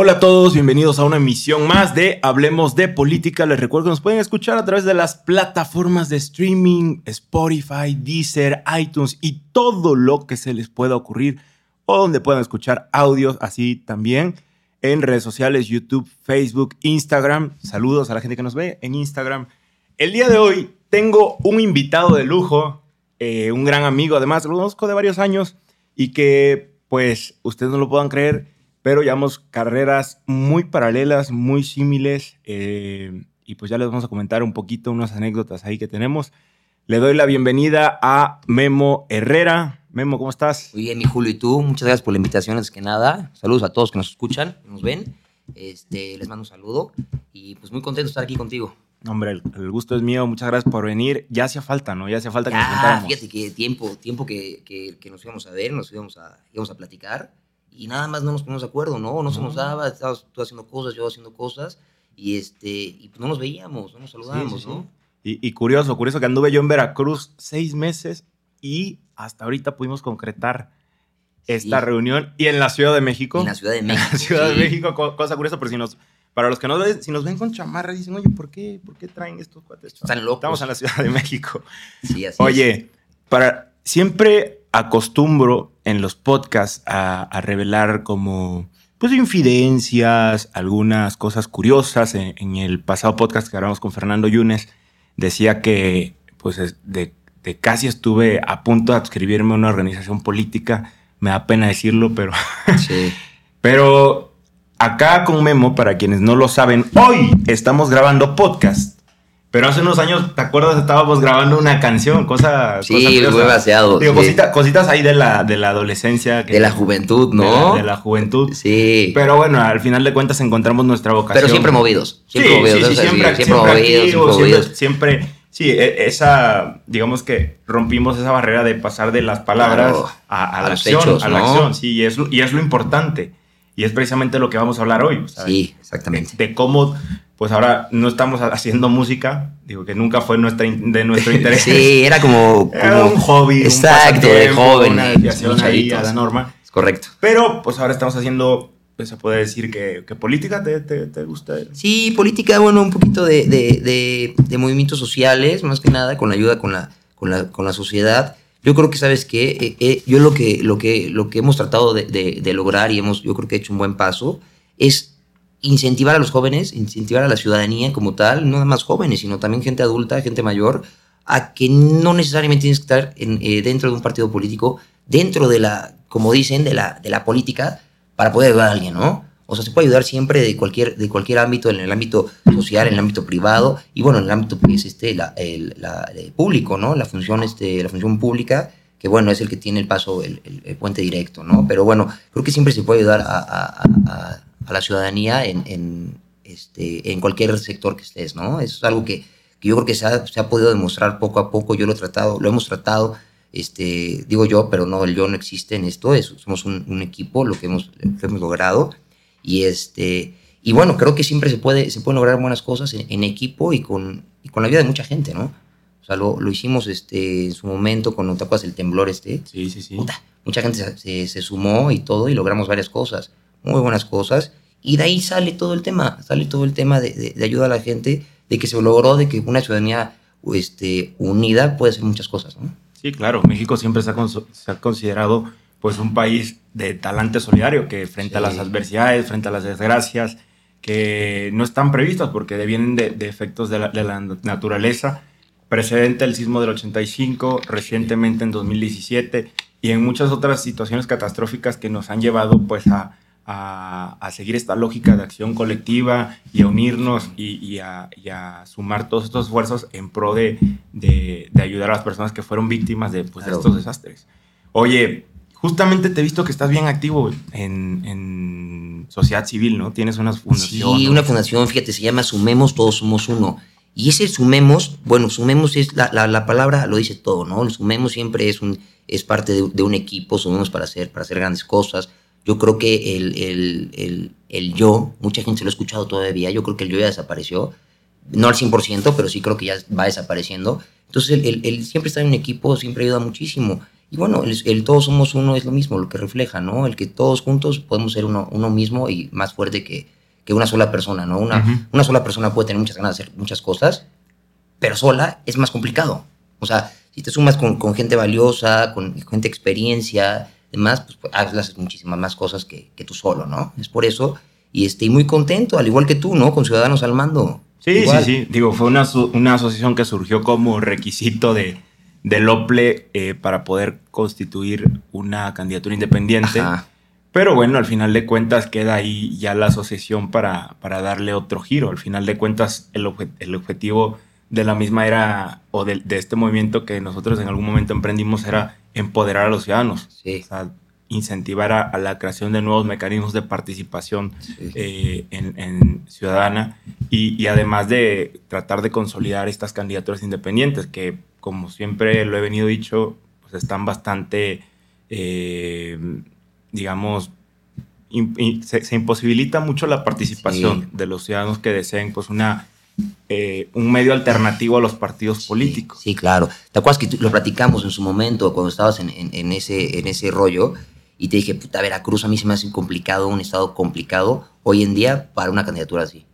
Hola a todos, bienvenidos a una emisión más de Hablemos de Política. Les recuerdo que nos pueden escuchar a través de las plataformas de streaming, Spotify, Deezer, iTunes y todo lo que se les pueda ocurrir o donde puedan escuchar audios así también en redes sociales, YouTube, Facebook, Instagram. Saludos a la gente que nos ve en Instagram. El día de hoy tengo un invitado de lujo, eh, un gran amigo, además lo conozco de varios años y que pues ustedes no lo puedan creer pero llevamos carreras muy paralelas, muy símiles, eh, y pues ya les vamos a comentar un poquito unas anécdotas ahí que tenemos. Le doy la bienvenida a Memo Herrera. Memo, ¿cómo estás? Muy bien, mi Julio, y tú. Muchas gracias por la invitación, antes que nada. Saludos a todos que nos escuchan, que nos ven. Este, les mando un saludo y pues muy contento de estar aquí contigo. Hombre, el, gusto es mío. Muchas gracias por venir. Ya hacía falta, ¿no? Ya hacía falta que nos juntáramos. Fíjate que tiempo, tiempo que, que, que, nos íbamos a ver, nos íbamos a, íbamos a platicar y nada más no nos ponemos de acuerdo, ¿no? No se nos daba, estabas tú haciendo cosas, yo haciendo cosas, y, este, y pues no nos veíamos, no nos saludábamos, ¿no? Y, curioso, curioso que anduve yo en Veracruz seis meses y hasta ahorita pudimos concretar esta reunión. Y en la Ciudad de México. En la Ciudad de México. En la Ciudad de México, cosa curiosa, pero si nos, para los que nos ven, si nos ven con chamarra, dicen, oye, ¿por qué, ¿por qué traen estos cuates? Están locos. Estamos en la Ciudad de México. Sí, así Oye, para, siempre acostumbro en los podcasts a, revelar como pues infidencias, algunas cosas curiosas. En, el pasado podcast que grabamos con Fernando Yunes, decía que pues de, casi estuve a punto de adscribirme a una organización política. Me da pena decirlo, pero... Sí. pero acá con Memo, para quienes no lo saben, hoy estamos grabando podcast. Pero hace unos años, ¿te acuerdas? Estábamos grabando una canción, cosa. Sí, cosa muy vaciado. Digo, cositas ahí de la, de la adolescencia. de la juventud, ¿no? De la, juventud. Sí. Pero bueno, al final de cuentas encontramos nuestra vocación. Pero siempre movidos. Siempre sí, movidos. Sí, sí, siempre, siempre, movidos, siempre, movidos. Siempre, sí, e, esa, digamos que rompimos esa barrera de pasar de las palabras a, la acción. a la acción, sí, y es, y es lo importante. Y es precisamente lo que vamos a hablar hoy. Sí, exactamente. de cómo pues ahora no estamos haciendo música, digo que nunca fue nuestra, de nuestro interés. sí, era como, era un hobby, exacto, de joven, una desviación ahí a la norma. Es correcto. Pero pues ahora estamos haciendo, pues, se puede decir que, que política te, te, te, gusta. Sí, política, bueno, un poquito de, de, de, movimientos sociales, más que nada, con la ayuda con la, con la, con la sociedad. Yo creo que, ¿sabes qué? Eh, eh, yo lo que, lo, que, lo que hemos tratado de, lograr y hemos, yo creo que he hecho un buen paso es incentivar a los jóvenes, incentivar a la ciudadanía como tal, no nada más jóvenes, sino también gente adulta, gente mayor, a que no necesariamente tienes que estar eh, dentro de un partido político, dentro de la, como dicen, de la, de la política, para poder ayudar a alguien, ¿no? O sea, se puede ayudar siempre de cualquier, de cualquier ámbito, en el ámbito social, en el ámbito privado, y bueno, en el ámbito que es este, el, público, ¿no? La función, este, la función pública, que bueno, es el que tiene el paso, el, puente directo, ¿no? Pero bueno, creo que siempre se puede ayudar a la ciudadanía en, en, este, en cualquier sector que estés, ¿no? Eso es algo que, que yo creo que se ha, se ha, podido demostrar poco a poco, yo lo he tratado, lo hemos tratado, este, digo yo, pero no, el yo no existe en esto, es, somos un, un, equipo, lo que hemos, hemos logrado, y este, y bueno, creo que siempre se puede, se pueden lograr buenas cosas en, en equipo y con, y con la ayuda de mucha gente, ¿no? O sea, lo, lo hicimos este, en su momento con, ¿te acuerdas el temblor este? Sí, sí, sí. mucha gente se, se, sumó y todo y logramos varias cosas muy buenas cosas. Y de ahí sale todo el tema, sale todo el tema de, de, ayuda a la gente, de que se logró, de que una ciudadanía este, unida puede hacer muchas cosas. ¿no? Sí, claro, México siempre se ha, se ha, considerado pues un país de talante solidario, que frente a las adversidades, frente a las desgracias, que no están previstas porque devienen de, de efectos de la, de la, naturaleza, precedente el sismo del 85, recientemente en 2017 y en muchas otras situaciones catastróficas que nos han llevado pues a a, seguir esta lógica de acción colectiva y a unirnos y, a, sumar todos estos esfuerzos en pro de, de, ayudar a las personas que fueron víctimas de, pues, estos desastres. Oye, justamente te he visto que estás bien activo en, en sociedad civil, ¿no? Tienes una fundación. Sí, una fundación, fíjate, se llama Sumemos, todos somos uno. Y ese sumemos, bueno, sumemos es la, la, palabra lo dice todo, ¿no? El sumemos siempre es, un, es parte de, de, un equipo, sumemos para hacer, para hacer grandes cosas, yo creo que el, el, el, el, yo, mucha gente se lo ha escuchado todavía, yo creo que el yo ya desapareció, no al 100%, pero sí creo que ya va desapareciendo. Entonces, el, el, siempre estar en un equipo siempre ayuda muchísimo. Y bueno, el, todos somos uno es lo mismo, lo que refleja, ¿no? El que todos juntos podemos ser uno, uno mismo y más fuerte que, que una sola persona, ¿no? Una, una sola persona puede tener muchas ganas de hacer muchas cosas, pero sola es más complicado. O sea, si te sumas con, con gente valiosa, con gente experiencia, demás, pues, pues haces muchísimas más cosas que, que, tú solo, ¿no? Es por eso, y estoy muy contento, al igual que tú, ¿no? Con Ciudadanos al Mando. Sí, sí, sí. Digo, fue una, una asociación que surgió como requisito de, del OPLE eh, para poder constituir una candidatura independiente. Pero bueno, al final de cuentas queda ahí ya la asociación para, para darle otro giro. Al final de cuentas, el, el objetivo de la misma era, o de, este movimiento que nosotros en algún momento emprendimos, era empoderar a los ciudadanos. Sí. O sea, incentivar a, la creación de nuevos mecanismos de participación eh, en, ciudadana y, además de tratar de consolidar estas candidaturas independientes que, como siempre lo he venido dicho, pues están bastante, eh, digamos, se, imposibilita mucho la participación de los ciudadanos que deseen pues una eh, un medio alternativo a los partidos políticos. Sí, claro. ¿Te acuerdas que lo platicamos en su momento cuando estabas en, en, ese, en ese rollo? Y te dije, puta, Veracruz a mí se me hace complicado, un estado complicado hoy en día para una candidatura así.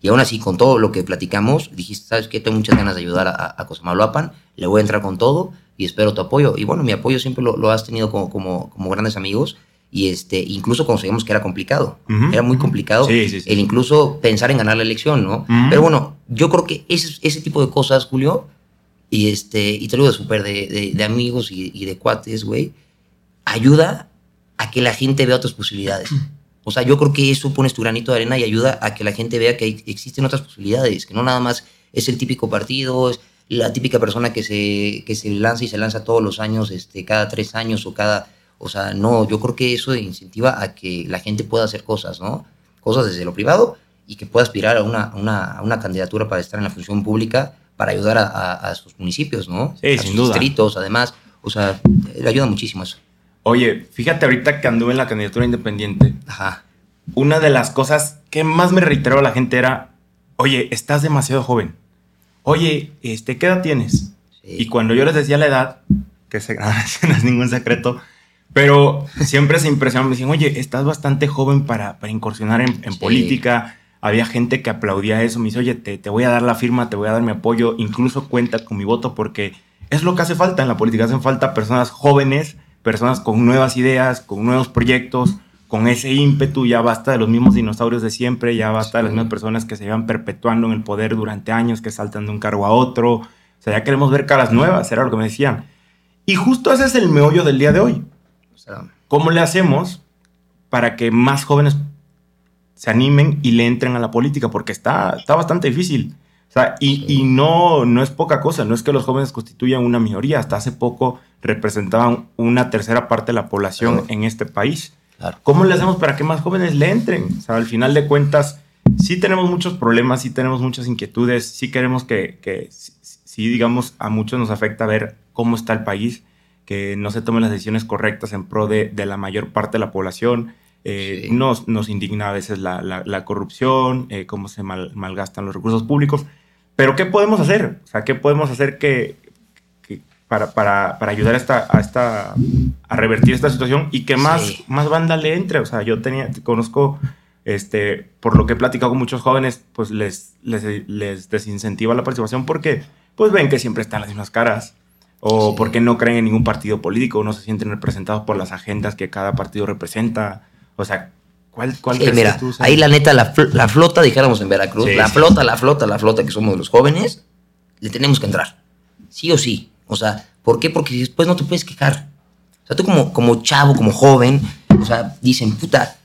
Y aún así, con todo lo que platicamos, dijiste, ¿sabes qué? Tengo muchas ganas de ayudar a, a Cosamaloapan, le voy a entrar con todo y espero tu apoyo. Y bueno, mi apoyo siempre lo, lo has tenido como, como, como grandes amigos y este, incluso conseguimos que era complicado. Era muy complicado el incluso pensar en ganar la elección, ¿no? Pero bueno, yo creo que ese, ese tipo de cosas, Julio, y, este, y te lo digo súper de, de, amigos y, y, de cuates, güey, ayuda a que la gente vea otras posibilidades. O sea, yo creo que eso pones tu granito de arena y ayuda a que la gente vea que existen otras posibilidades, que no nada más es el típico partido, es la típica persona que se, que se lanza y se lanza todos los años, este, cada tres años o cada o sea, no, yo creo que eso incentiva a que la gente pueda hacer cosas, ¿no? Cosas desde lo privado y que pueda aspirar a una, una, una candidatura para estar en la función pública para ayudar a, a, sus municipios, ¿no? Sí, a sin sus duda. distritos, además. O sea, le ayuda muchísimo eso. Oye, fíjate ahorita que anduve en la candidatura independiente. Ajá. Una de las cosas que más me reiteró la gente era, oye, estás demasiado joven. Oye, este, ¿qué edad tienes? Y cuando yo les decía la edad, que se, no es ningún secreto, pero siempre se impresionan, me decían, oye, estás bastante joven para, para incursionar en, política. Había gente que aplaudía eso, me dice, oye, te, te, voy a dar la firma, te voy a dar mi apoyo, incluso cuenta con mi voto porque es lo que hace falta en la política. Hacen falta personas jóvenes, personas con nuevas ideas, con nuevos proyectos, con ese ímpetu. Ya basta de los mismos dinosaurios de siempre, ya basta de las mismas personas que se llevan perpetuando en el poder durante años, que saltan de un cargo a otro. O sea, ya queremos ver caras nuevas, era lo que me decían. Y justo ese es el meollo del día de hoy. ¿Cómo le hacemos para que más jóvenes se animen y le entren a la política? Porque está, está bastante difícil. O sea, y, no, no es poca cosa, no es que los jóvenes constituyan una minoría, hasta hace poco representaban una tercera parte de la población en este país. ¿Cómo le hacemos para que más jóvenes le entren? O sea, al final de cuentas, sí tenemos muchos problemas, sí tenemos muchas inquietudes, sí queremos que, que sí, digamos, a muchos nos afecta ver cómo está el país, que no se tomen las decisiones correctas en pro de, la mayor parte de la población. Eh, nos, nos, indigna a veces la, corrupción, eh, cómo se malgastan los recursos públicos. Pero ¿qué podemos hacer? O sea, ¿qué podemos hacer que, para, para, para, ayudar a, esta, a, esta, a revertir esta situación y que más, más banda le entre? O sea, yo tenía, conozco, este, por lo que he platicado con muchos jóvenes, pues les, les, les desincentiva la participación porque pues ven que siempre están las mismas caras o porque no creen en ningún partido político, no se sienten representados por las agendas que cada partido representa. O sea, ¿cuál, cuál mira, ahí la neta, la, flota, dijéramos en Veracruz, la flota, la flota, la flota que somos los jóvenes, le tenemos que entrar. Sí o sí. O sea, ¿por qué? Porque después no te puedes quejar. O sea, tú como, como chavo, como joven, o sea, dicen, puta,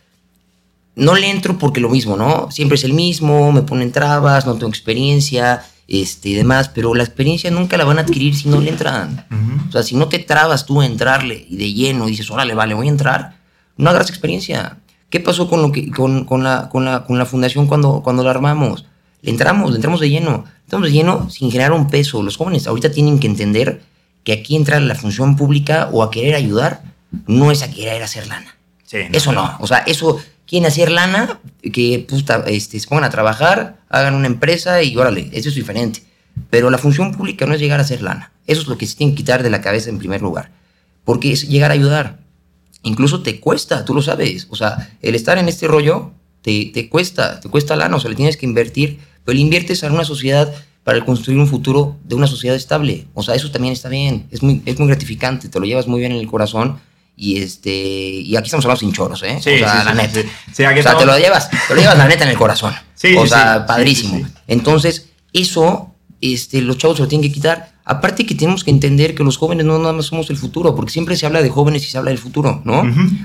no le entro porque lo mismo, ¿no? Siempre es el mismo, me ponen trabas, no tengo experiencia, este, y demás, pero la experiencia nunca la van a adquirir si no le entran. O sea, si no te trabas tú a entrarle y de lleno dices, órale, vale, voy a entrar, no agarras experiencia. ¿Qué pasó con, lo que, con, con, la, con, la, con la fundación cuando, cuando la armamos? Le entramos, le entramos de lleno. Entramos de lleno sin generar un peso. Los jóvenes ahorita tienen que entender que aquí entrar a la función pública o a querer ayudar no es a querer hacer lana. eso no. O sea, eso quieren hacer lana, que este, se pongan a trabajar, hagan una empresa y órale, eso es diferente. Pero la función pública no es llegar a hacer lana. Eso es lo que se tiene que quitar de la cabeza en primer lugar. porque es llegar a ayudar. Incluso te cuesta, tú lo sabes. O sea, el estar en este rollo te, te cuesta, te cuesta lana, o sea, le tienes que invertir, pero le inviertes en una sociedad para construir un futuro de una sociedad estable. O sea, eso también está bien, es muy, es muy gratificante, te lo llevas muy bien en el corazón. Y este y aquí estamos hablando sin choros, ¿eh? Sí, o sea, sí, la sí, neta. o sea, te lo llevas, te lo llevas la neta en el corazón. Sí, o sea, padrísimo. Entonces, eso, este, los chavos se lo tienen que quitar. Aparte que tenemos que entender que los jóvenes no nada más somos el futuro, porque siempre se habla de jóvenes y se habla del futuro, ¿no?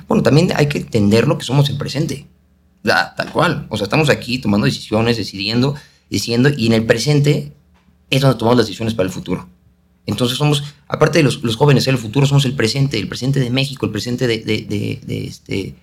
Bueno, también hay que entenderlo que somos el presente. Tal cual. O sea, estamos aquí tomando decisiones, decidiendo, diciendo, y en el presente es donde tomamos las decisiones para el futuro. Entonces somos, aparte de los, los jóvenes, el futuro somos el presente, el presente de México, el presente de, de- de- de este,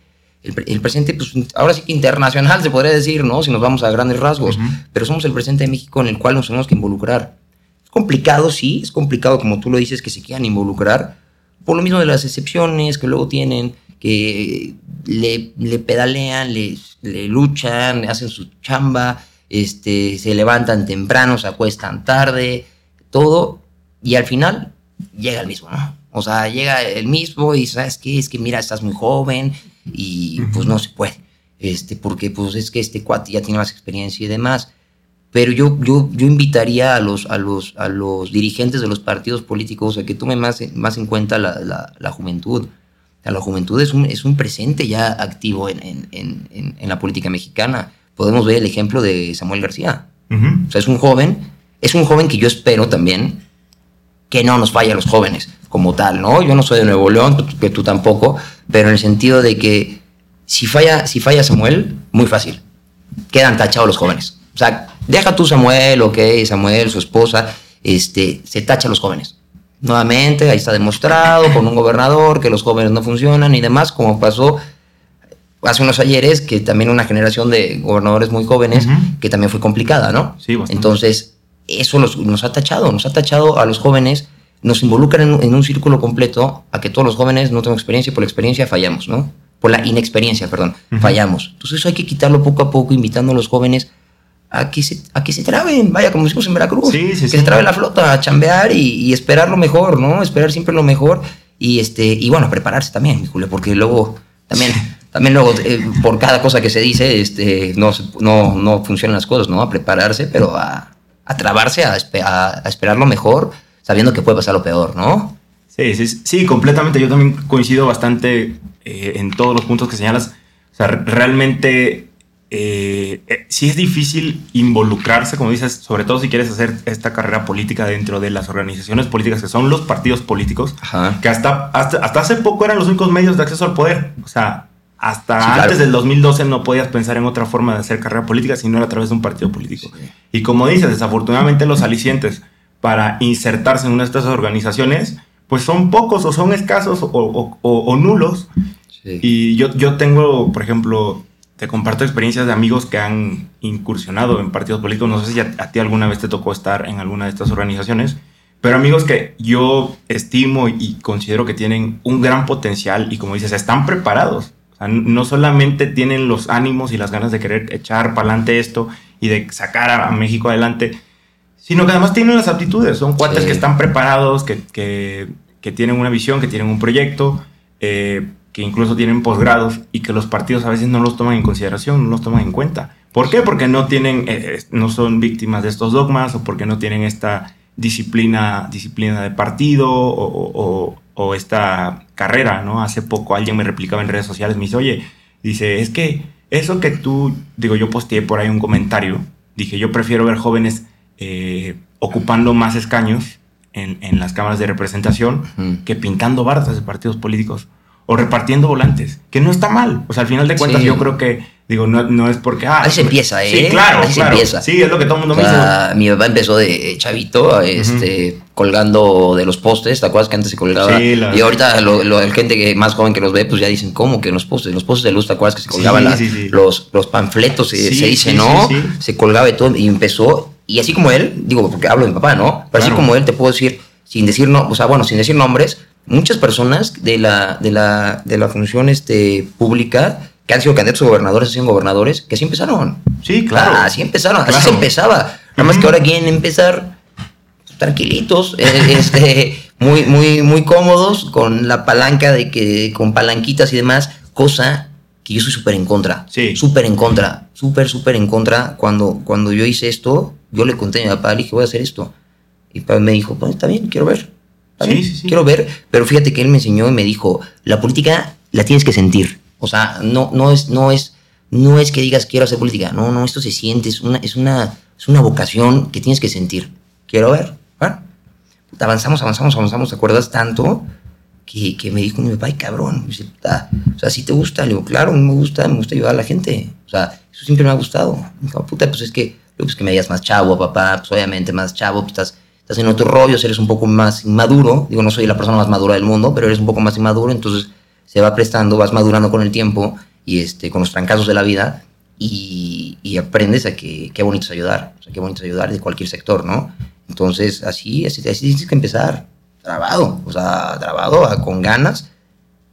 el, pre- el presente, pues ahora sí que internacional se podría decir, ¿no? Si nos vamos a grandes rasgos, pero somos el presente de México en el cual nos tenemos que involucrar. Es complicado, sí, es complicado, como tú lo dices, que se quieran involucrar, por lo mismo de las excepciones que luego tienen, que le, le pedalean, le, le luchan, hacen su chamba, este, se levantan temprano, se acuestan tarde, todo, y al final llega el mismo, ¿no? O sea, llega el mismo y sabes qué, es que mira, estás muy joven y pues no se puede, este, porque pues es que este cuate ya tiene más experiencia y demás. Pero yo, yo, yo invitaría a los, a, los, a los dirigentes de los partidos políticos a que tomen más, más en cuenta la, la, la juventud. O sea, la juventud es un, es un presente ya activo en, en, en, la política mexicana. Podemos ver el ejemplo de Samuel García. O sea, es un joven, es un joven que yo espero también que no nos falla a los jóvenes como tal, ¿no? Yo no soy de Nuevo León, que tú tampoco, pero en el sentido de que si falla, si falla Samuel, muy fácil, quedan tachados los jóvenes. O sea, deja tú Samuel, ok, Samuel, su esposa, este, se tacha a los jóvenes. Nuevamente, ahí está demostrado con un gobernador que los jóvenes no funcionan y demás, como pasó hace unos ayeres, que también una generación de gobernadores muy jóvenes, que también fue complicada, ¿no? Sí, bastante. Entonces, eso los- nos ha tachado, nos ha tachado a los jóvenes, nos involucran en, un- en un círculo completo a que todos los jóvenes no tengan experiencia y por la experiencia fallamos, ¿no? Por la inexperiencia, perdón, fallamos. Entonces eso hay que quitarlo poco a poco, invitando a los jóvenes a que se, a que se traben, vaya, como decimos en Veracruz, Sí, sí, que sí. se trabe la flota, a chambear y, y esperar lo mejor, ¿no? Esperar siempre lo mejor y, este, y bueno, prepararse también, Julio, porque luego también... También luego, eh, por cada cosa que se dice, este, no, no, no funcionan las cosas, ¿no? A prepararse, pero a, a trabarse, a, a- a esperar lo mejor, sabiendo que puede pasar lo peor, ¿no? Sí, sí, sí, completamente. Yo también coincido bastante eh, en todos los puntos que señalas. O sea, re- realmente eh, eh, sí es difícil involucrarse, como dices, sobre todo si quieres hacer esta carrera política dentro de las organizaciones políticas que son los partidos políticos, Ajá. que hasta, hasta, hasta hace poco eran los únicos medios de acceso al poder. O sea, hasta Sí, claro. antes del 2012 no podías pensar en otra forma de hacer carrera política si no era a través de un partido político. Y como dices, desafortunadamente los alicientes para insertarse en una de estas organizaciones, pues son pocos o son escasos o, o- o- o nulos. Sí. Y yo, yo tengo, por ejemplo, te comparto experiencias de amigos que han incursionado en partidos políticos. No sé si a, a ti alguna vez te tocó estar en alguna de estas organizaciones, pero amigos que yo estimo y considero que tienen un gran potencial y como dices, están preparados. No solamente tienen los ánimos y las ganas de querer echar para adelante esto y de sacar a, México adelante, sino que además tienen las aptitudes. Son cuates Sí. que están preparados, que, que, que tienen una visión, que tienen un proyecto, eh, que incluso tienen posgrados y que los partidos a veces no los toman en consideración, no los toman en cuenta. ¿Por qué? Porque no tienen, eh, eh, no son víctimas de estos dogmas o porque no tienen esta disciplina, disciplina de partido o, o- o- esta carrera, ¿no? Hace poco alguien me replicaba en redes sociales, me dice, oye, dice, es que eso que tú, digo, yo posteé por ahí un comentario, dije, yo prefiero ver jóvenes eh, ocupando más escaños en, en las cámaras de representación que pintando bardas de partidos políticos o repartiendo volantes, que no está mal. O sea, al final de cuentas Sí. yo creo que, digo, no, no es porque... Ah, Así se empieza, ¿eh? Sí, claro, Así se empieza. Sí, es lo que todo el mundo O me dice. sea, mi papá empezó de chavito, este, colgando de los postes, ¿te acuerdas que antes se colgaba? Sí, la- Y ahorita lo, lo- la gente que más joven que los ve, pues ya dicen, ¿cómo que en los postes? En los postes de luz, ¿te acuerdas que se Sí, colgaban la- sí, sí. Los, los panfletos, se, dice, ¿no? sí, sí. Se colgaba y todo, y empezó, y así como él, digo, porque hablo de mi papá, ¿no? Pero así como él, te puedo decir, sin decir, no, o sea, bueno, sin decir nombres, muchas personas de la, de la, de la función este, pública que han sido candidatos a gobernadores, han sido gobernadores, que así empezaron. Sí, claro. Ah, así empezaron, así se empezaba. Nada más que ahora quieren empezar tranquilitos, eh, este, muy, muy, muy cómodos con la palanca de que, con palanquitas y demás, cosa que yo soy súper en contra. Sí. Súper en contra, súper, súper en contra. Cuando, cuando yo hice esto, yo le conté a mi papá, le dije, voy a hacer esto. Y papá me dijo, pues está bien, quiero ver. Está Sí, bien, sí, sí. Quiero ver, pero fíjate que él me enseñó y me dijo, la política la tienes que sentir. O sea, no, no es, no es, no es que digas quiero hacer política. No, no, esto se siente, es una, es una, es una vocación que tienes que sentir. Quiero ver. Bueno, avanzamos, avanzamos, avanzamos, ¿te acuerdas tanto? Que, que me dijo mi papá, ay cabrón, me dice, puta, o sea, si te gusta, le digo, claro, me gusta, me gusta ayudar a la gente, o sea, eso siempre me ha gustado. Me dijo, puta, pues es que, pues que me digas más chavo, papá, pues obviamente más chavo, pues estás, estás en otro rollo, eres un poco más inmaduro, digo, no soy la persona más madura del mundo, pero eres un poco más inmaduro, entonces se va prestando, vas madurando con el tiempo y este, con los trancazos de la vida y, y aprendes a que qué bonito es ayudar, o sea, qué bonito es ayudar de cualquier sector, ¿no? Entonces, así, así, así tienes que empezar, trabado, o sea, trabado, con ganas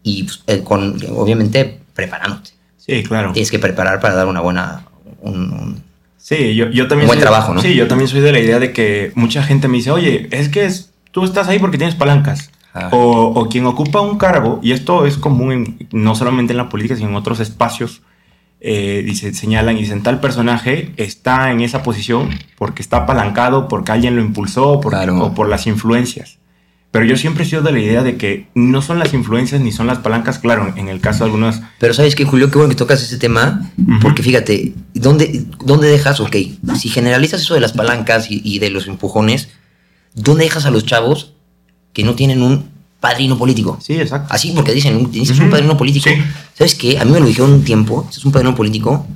y pues, eh, con, obviamente, preparándote. Sí, claro. Tienes que preparar para dar una buena, un- un- Sí, yo, yo también Un buen soy- trabajo, ¿no? Sí, yo también soy de la idea de que mucha gente me dice, oye, es que es- tú estás ahí porque tienes palancas. O, o quien ocupa un cargo, y esto es común en- no solamente en la política, sino en otros espacios, eh, dice, señalan y dicen, tal personaje está en esa posición porque está apalancado, porque alguien lo impulsó por- Claro. o por las influencias. Pero yo siempre he sido de la idea de que no son las influencias ni son las palancas, claro, en el caso de algunas... Pero sabes qué, Julio, qué bueno que tocas ese tema, Ujú. porque fíjate, ¿dónde, ¿dónde dejas? Ok, si generalizas eso de las palancas y, y de los empujones, ¿dónde dejas a los chavos que no tienen un padrino político? Sí, exacto. Así, porque dicen, necesitas Ujú. un padrino político. Sí. ¿Sabes qué? A mí me lo dijeron un tiempo, es un padrino político.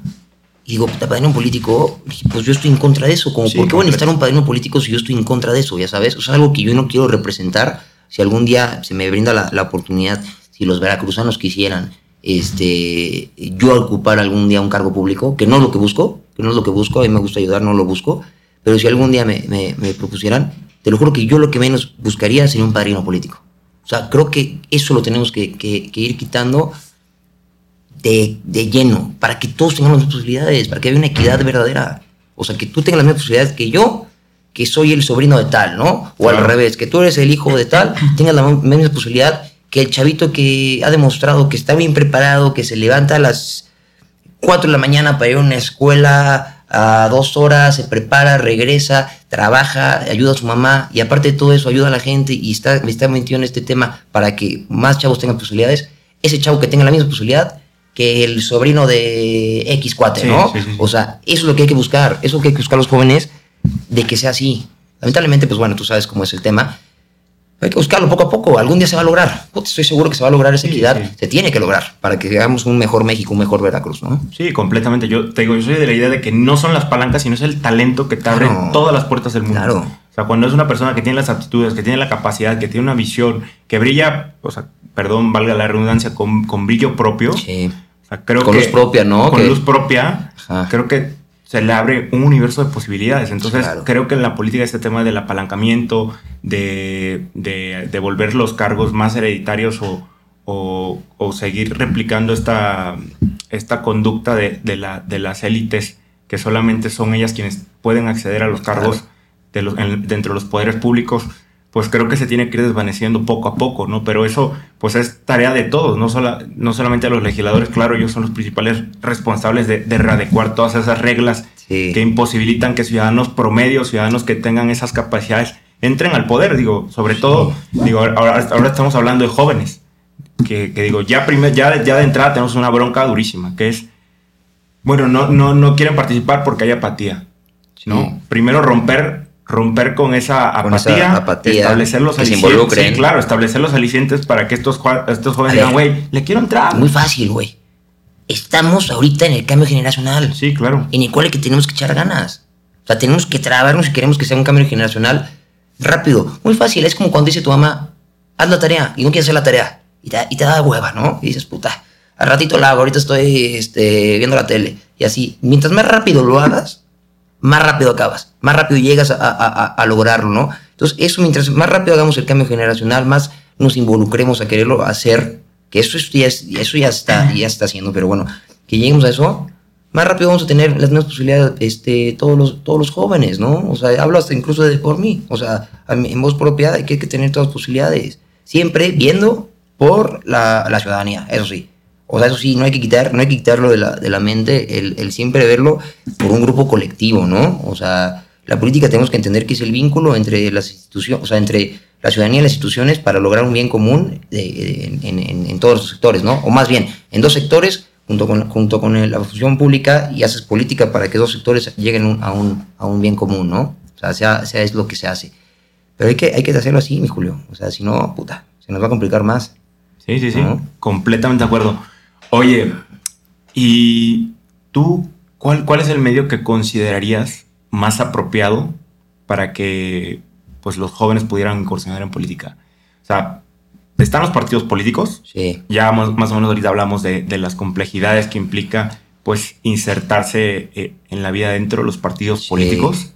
Y digo, puta, padrino político, pues yo estoy en contra de eso. Como, Sí, ¿Por qué voy a necesitar completo. un padrino político si yo estoy en contra de eso? Ya sabes, o sea, algo que yo no quiero representar. Si algún día se me brinda la, la oportunidad, si los veracruzanos quisieran este, yo ocupar algún día un cargo público, que no es lo que busco, que no es lo que busco, a mí me gusta ayudar, no lo busco, pero si algún día me, me- me propusieran, te lo juro que yo lo que menos buscaría sería un padrino político. O sea, creo que eso lo tenemos que, que- que ir quitando de, de lleno, para que todos tengamos las mismas posibilidades, para que haya una equidad verdadera. O sea, que tú tengas las mismas posibilidades que yo, que soy el sobrino de tal, ¿no? O al revés, que tú eres el hijo de tal, tengas la misma posibilidad que el chavito que ha demostrado que está bien preparado, que se levanta a las 4 de la mañana para ir a una escuela a dos horas, se prepara, regresa, trabaja, ayuda a su mamá y aparte de todo eso ayuda a la gente y está, está metido en este tema para que más chavos tengan posibilidades. Ese chavo que tenga la misma posibilidad que el sobrino de X4, Sí, ¿no? sí, sí, sí. O sea, eso es lo que hay que buscar, eso es lo que hay que buscar los jóvenes de que sea así. Lamentablemente, pues bueno, tú sabes cómo es el tema. Hay que buscarlo poco a poco. Algún día se va a lograr. Estoy seguro que se va a lograr esa Sí, equidad. sí. Se tiene que lograr para que hagamos un mejor México, un mejor Veracruz, ¿no? Sí, completamente. Yo te digo, yo soy de la idea de que no son las palancas, sino es el talento que te abre Claro. todas las puertas del mundo. Claro. O sea, cuando es una persona que tiene las aptitudes, que tiene la capacidad, que tiene una visión, que brilla, o sea, perdón, valga la redundancia, con, con brillo propio. Sí. O sea, creo Con que- luz propia, ¿no? Con Que- luz propia, Ajá. creo que se le abre un universo de posibilidades. Entonces, Claro. creo que en la política este tema del apalancamiento, de, de, de volver los cargos más hereditarios o, o- o seguir replicando esta, esta conducta de, de la- de las élites, que solamente son ellas quienes pueden acceder a los cargos Claro. de los, en- dentro de los poderes públicos, pues creo que se tiene que ir desvaneciendo poco a poco, ¿no? Pero eso, pues es tarea de todos, no, sola- no solamente a los legisladores, claro, ellos son los principales responsables de, de readecuar todas esas reglas Sí. que imposibilitan que ciudadanos promedios, ciudadanos que tengan esas capacidades, entren al poder, digo, sobre todo, digo, ahora, ahora estamos hablando de jóvenes, que, que digo, ya, primer, ya, ya de entrada tenemos una bronca durísima, que es, bueno, no, no, no quieren participar porque hay apatía, ¿no? Sí. Primero romper, romper con esa Con esa apatía, apatía, establecer los que alicientes, sí, claro, establecer los alicientes para que estos, estos jóvenes digan, güey, le quiero entrar. Muy fácil, güey. Estamos ahorita en el cambio generacional. Sí, claro. en el cual es que tenemos que echar ganas. O sea, tenemos que trabarnos si queremos que sea un cambio generacional rápido. Muy fácil, es como cuando dice tu mamá, haz la tarea y no quieres hacer la tarea. Y te, y te da hueva, ¿no? Y dices, puta, al ratito la hago, ahorita estoy este, viendo la tele. Y así, mientras más rápido lo hagas, más rápido acabas, más rápido llegas a, a- a- lograrlo, ¿no? Entonces, eso, mientras más rápido hagamos el cambio generacional, más nos involucremos a quererlo hacer, que eso, es- ya, es- eso ya está, ya está haciendo, pero bueno, que lleguemos a eso, más rápido vamos a tener las mismas posibilidades este, todos, los, todos los jóvenes, ¿no? O sea, hablo hasta incluso de por mí. O sea, en voz propia hay que, hay que tener todas las posibilidades. Siempre viendo por la, la, ciudadanía, eso sí. O sea, eso sí, no hay que quitar, no hay que quitarlo de la, de la mente, el, el, siempre verlo por un grupo colectivo, ¿no? O sea, la política tenemos que entender que es el vínculo entre las instituciones, o sea, entre la ciudadanía y las instituciones para lograr un bien común de, en, en, en, todos los sectores, ¿no? O más bien, en dos sectores, junto con, junto con la función pública, y haces política para que dos sectores lleguen a, un, a un bien común, ¿no? O sea, sea, sea es lo que se hace. Pero hay que, hay que hacerlo así, mi Julio. O sea, si no, puta, se nos va a complicar más. Sí, sí, sí. ¿no? Completamente de acuerdo. Oye, ¿y tú cuál, cuál es el medio que considerarías más apropiado para que pues, los jóvenes pudieran incursionar en política? O sea, están los partidos políticos. Sí. Ya más, más o menos ahorita hablamos de, de, las complejidades que implica pues insertarse eh, en la vida dentro de los partidos sí. políticos.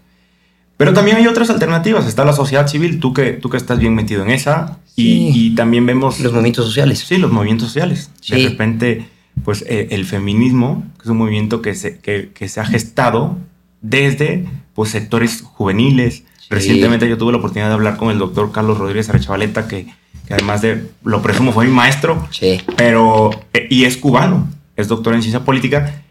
Pero también hay otras alternativas. Está la sociedad civil, tú que, tú que estás bien metido en esa. Y, sí. y también vemos... Los movimientos sociales. Sí, los movimientos sociales. Sí. De repente, pues eh, el feminismo, que es un movimiento que se, que, que se ha gestado desde pues, sectores juveniles. Recientemente yo tuve la oportunidad de hablar con el doctor Carlos Rodríguez Arechavaleta, que, que además de, lo presumo, fue mi maestro. Sí. Pero, eh, y es cubano, es doctor en ciencia política.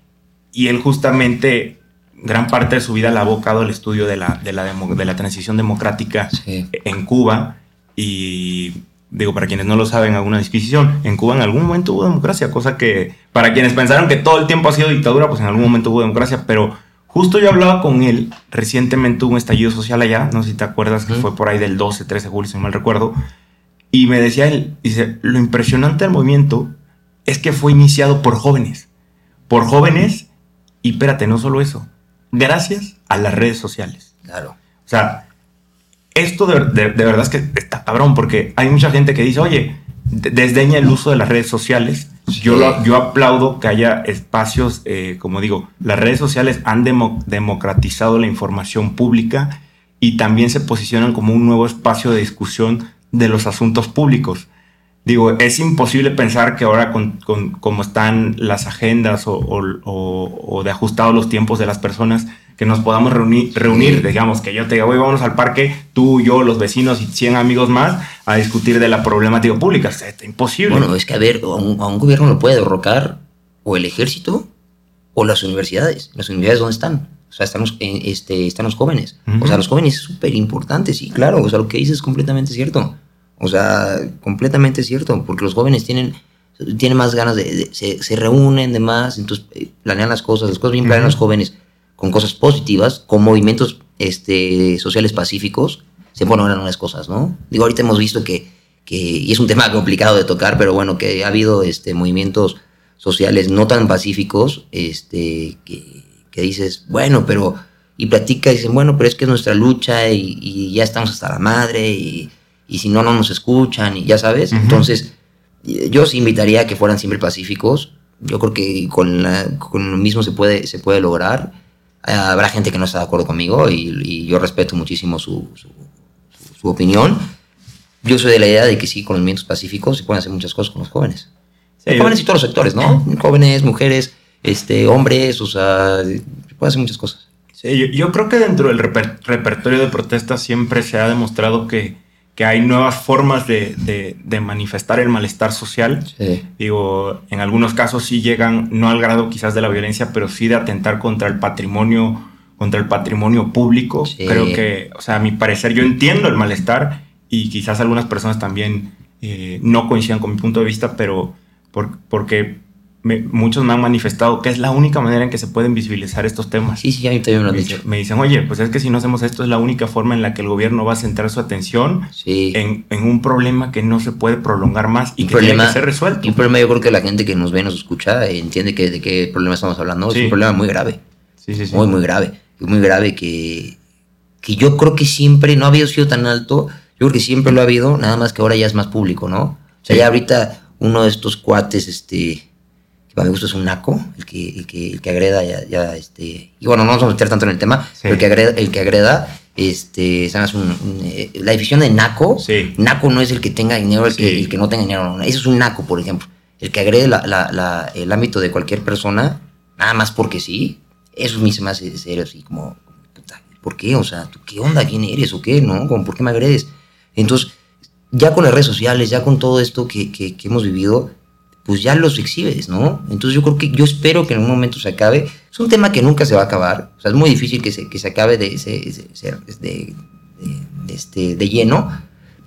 Y él justamente gran parte de su vida la ha abocado al estudio de la, de la, demo, de la transición democrática sí. en Cuba. Y digo, para quienes no lo saben, alguna disquisición, en Cuba en algún momento hubo democracia, cosa que para quienes pensaron que todo el tiempo ha sido dictadura, pues en algún momento hubo democracia, pero justo yo hablaba con él, recientemente hubo un estallido social allá, no sé si te acuerdas, que fue por ahí del 12, 13 de julio, si no mal recuerdo, y me decía él, dice, lo impresionante del movimiento es que fue iniciado por jóvenes, por jóvenes, y espérate, no solo eso, gracias a las redes sociales. Claro. O sea, esto de, de, de, verdad es que está cabrón, porque hay mucha gente que dice, oye, desdeña el uso de las redes sociales. Yo, lo, yo aplaudo que haya espacios, eh, como digo, las redes sociales han demo, democratizado la información pública y también se posicionan como un nuevo espacio de discusión de los asuntos públicos. Digo, es imposible pensar que ahora con, con cómo están las agendas o, o, o, de ajustados los tiempos de las personas, que nos podamos reunir, reunir, digamos, que yo te diga, oye, vamos al parque, tú, yo, los vecinos y 100 amigos más, a discutir de la problemática pública. O sea, imposible. Bueno, es que a ver, a un, a un gobierno lo puede derrocar o el ejército o las universidades. ¿Las universidades dónde están? O sea, están los, eh, este, están los jóvenes. Uh -huh. O sea, los jóvenes es súper importante, sí, claro. O sea, lo que dices es completamente cierto. O sea, completamente cierto, porque los jóvenes tienen, tienen más ganas de, de se, se, reúnen de más, entonces eh, planean las cosas, las cosas bien planean uh -huh. los jóvenes con cosas positivas, con movimientos este, sociales pacíficos, se lograr unas cosas, ¿no? Digo, ahorita hemos visto que, que, y es un tema complicado de tocar, pero bueno, que ha habido este, movimientos sociales no tan pacíficos, este, que, que dices, bueno, pero, y platica y dicen, bueno, pero es que es nuestra lucha y, y ya estamos hasta la madre y, y, si no, no nos escuchan y ya sabes, uh -huh. entonces yo sí invitaría a que fueran siempre pacíficos, yo creo que con, la, con lo mismo se puede, se puede lograr, habrá gente que no está de acuerdo conmigo y, y yo respeto muchísimo su, su, su, opinión. Yo soy de la idea de que sí, con los movimientos pacíficos se pueden hacer muchas cosas con los jóvenes. Sí, jóvenes y todos los sectores, ¿no? Jóvenes, mujeres, este, hombres, o sea, se pueden hacer muchas cosas. Sí, yo, yo creo que dentro del reper repertorio de protestas siempre se ha demostrado que, que hay nuevas formas de, de, de, manifestar el malestar social. Sí. Digo, en algunos casos sí llegan, no al grado quizás de la violencia, pero sí de atentar contra el patrimonio, contra el patrimonio público. Sí. Creo que, o sea, a mi parecer, yo entiendo el malestar y quizás algunas personas también eh, no coincidan con mi punto de vista, pero por, porque me, muchos me han manifestado que es la única manera en que se pueden visibilizar estos temas. Sí, sí, a mí también me lo han me dicho. Me dicen, oye, pues es que si no hacemos esto es la única forma en la que el gobierno va a centrar su atención sí. en, en, un problema que no se puede prolongar más y un que problema, tiene que ser resuelto. Un problema yo creo que la gente que nos ve, nos escucha, entiende que, de qué problema estamos hablando. Sí. Es un problema muy grave. Sí, sí, sí. Muy, muy grave. Muy grave que, que yo creo que siempre no había sido tan alto. Yo creo que siempre lo ha habido, nada más que ahora ya es más público, ¿no? O sea, ya ahorita uno de estos cuates, este para mi gusto es un naco, el que, el que, el que agreda ya, ya, este, y bueno, no vamos a meter tanto en el tema, sí. pero el que agreda, el que agreda este, ¿sabes? Un, un, eh, la definición de naco, sí. naco no es el que tenga dinero, el, sí. que, el que no tenga dinero, eso es un naco, por ejemplo, el que agrede la, la, la, el ámbito de cualquier persona, nada más porque sí, eso me se me hace serio así como, ¿por qué? O sea, ¿tú qué onda? ¿Quién eres? ¿O qué? ¿No? Como, ¿Por qué me agredes? Entonces, ya con las redes sociales, ya con todo esto que, que, que hemos vivido, pues ya los exhibes, ¿no? Entonces yo creo que, yo espero que en un momento se acabe. Es un tema que nunca se va a acabar. O sea, es muy difícil que se, que se acabe de, de, este, de lleno.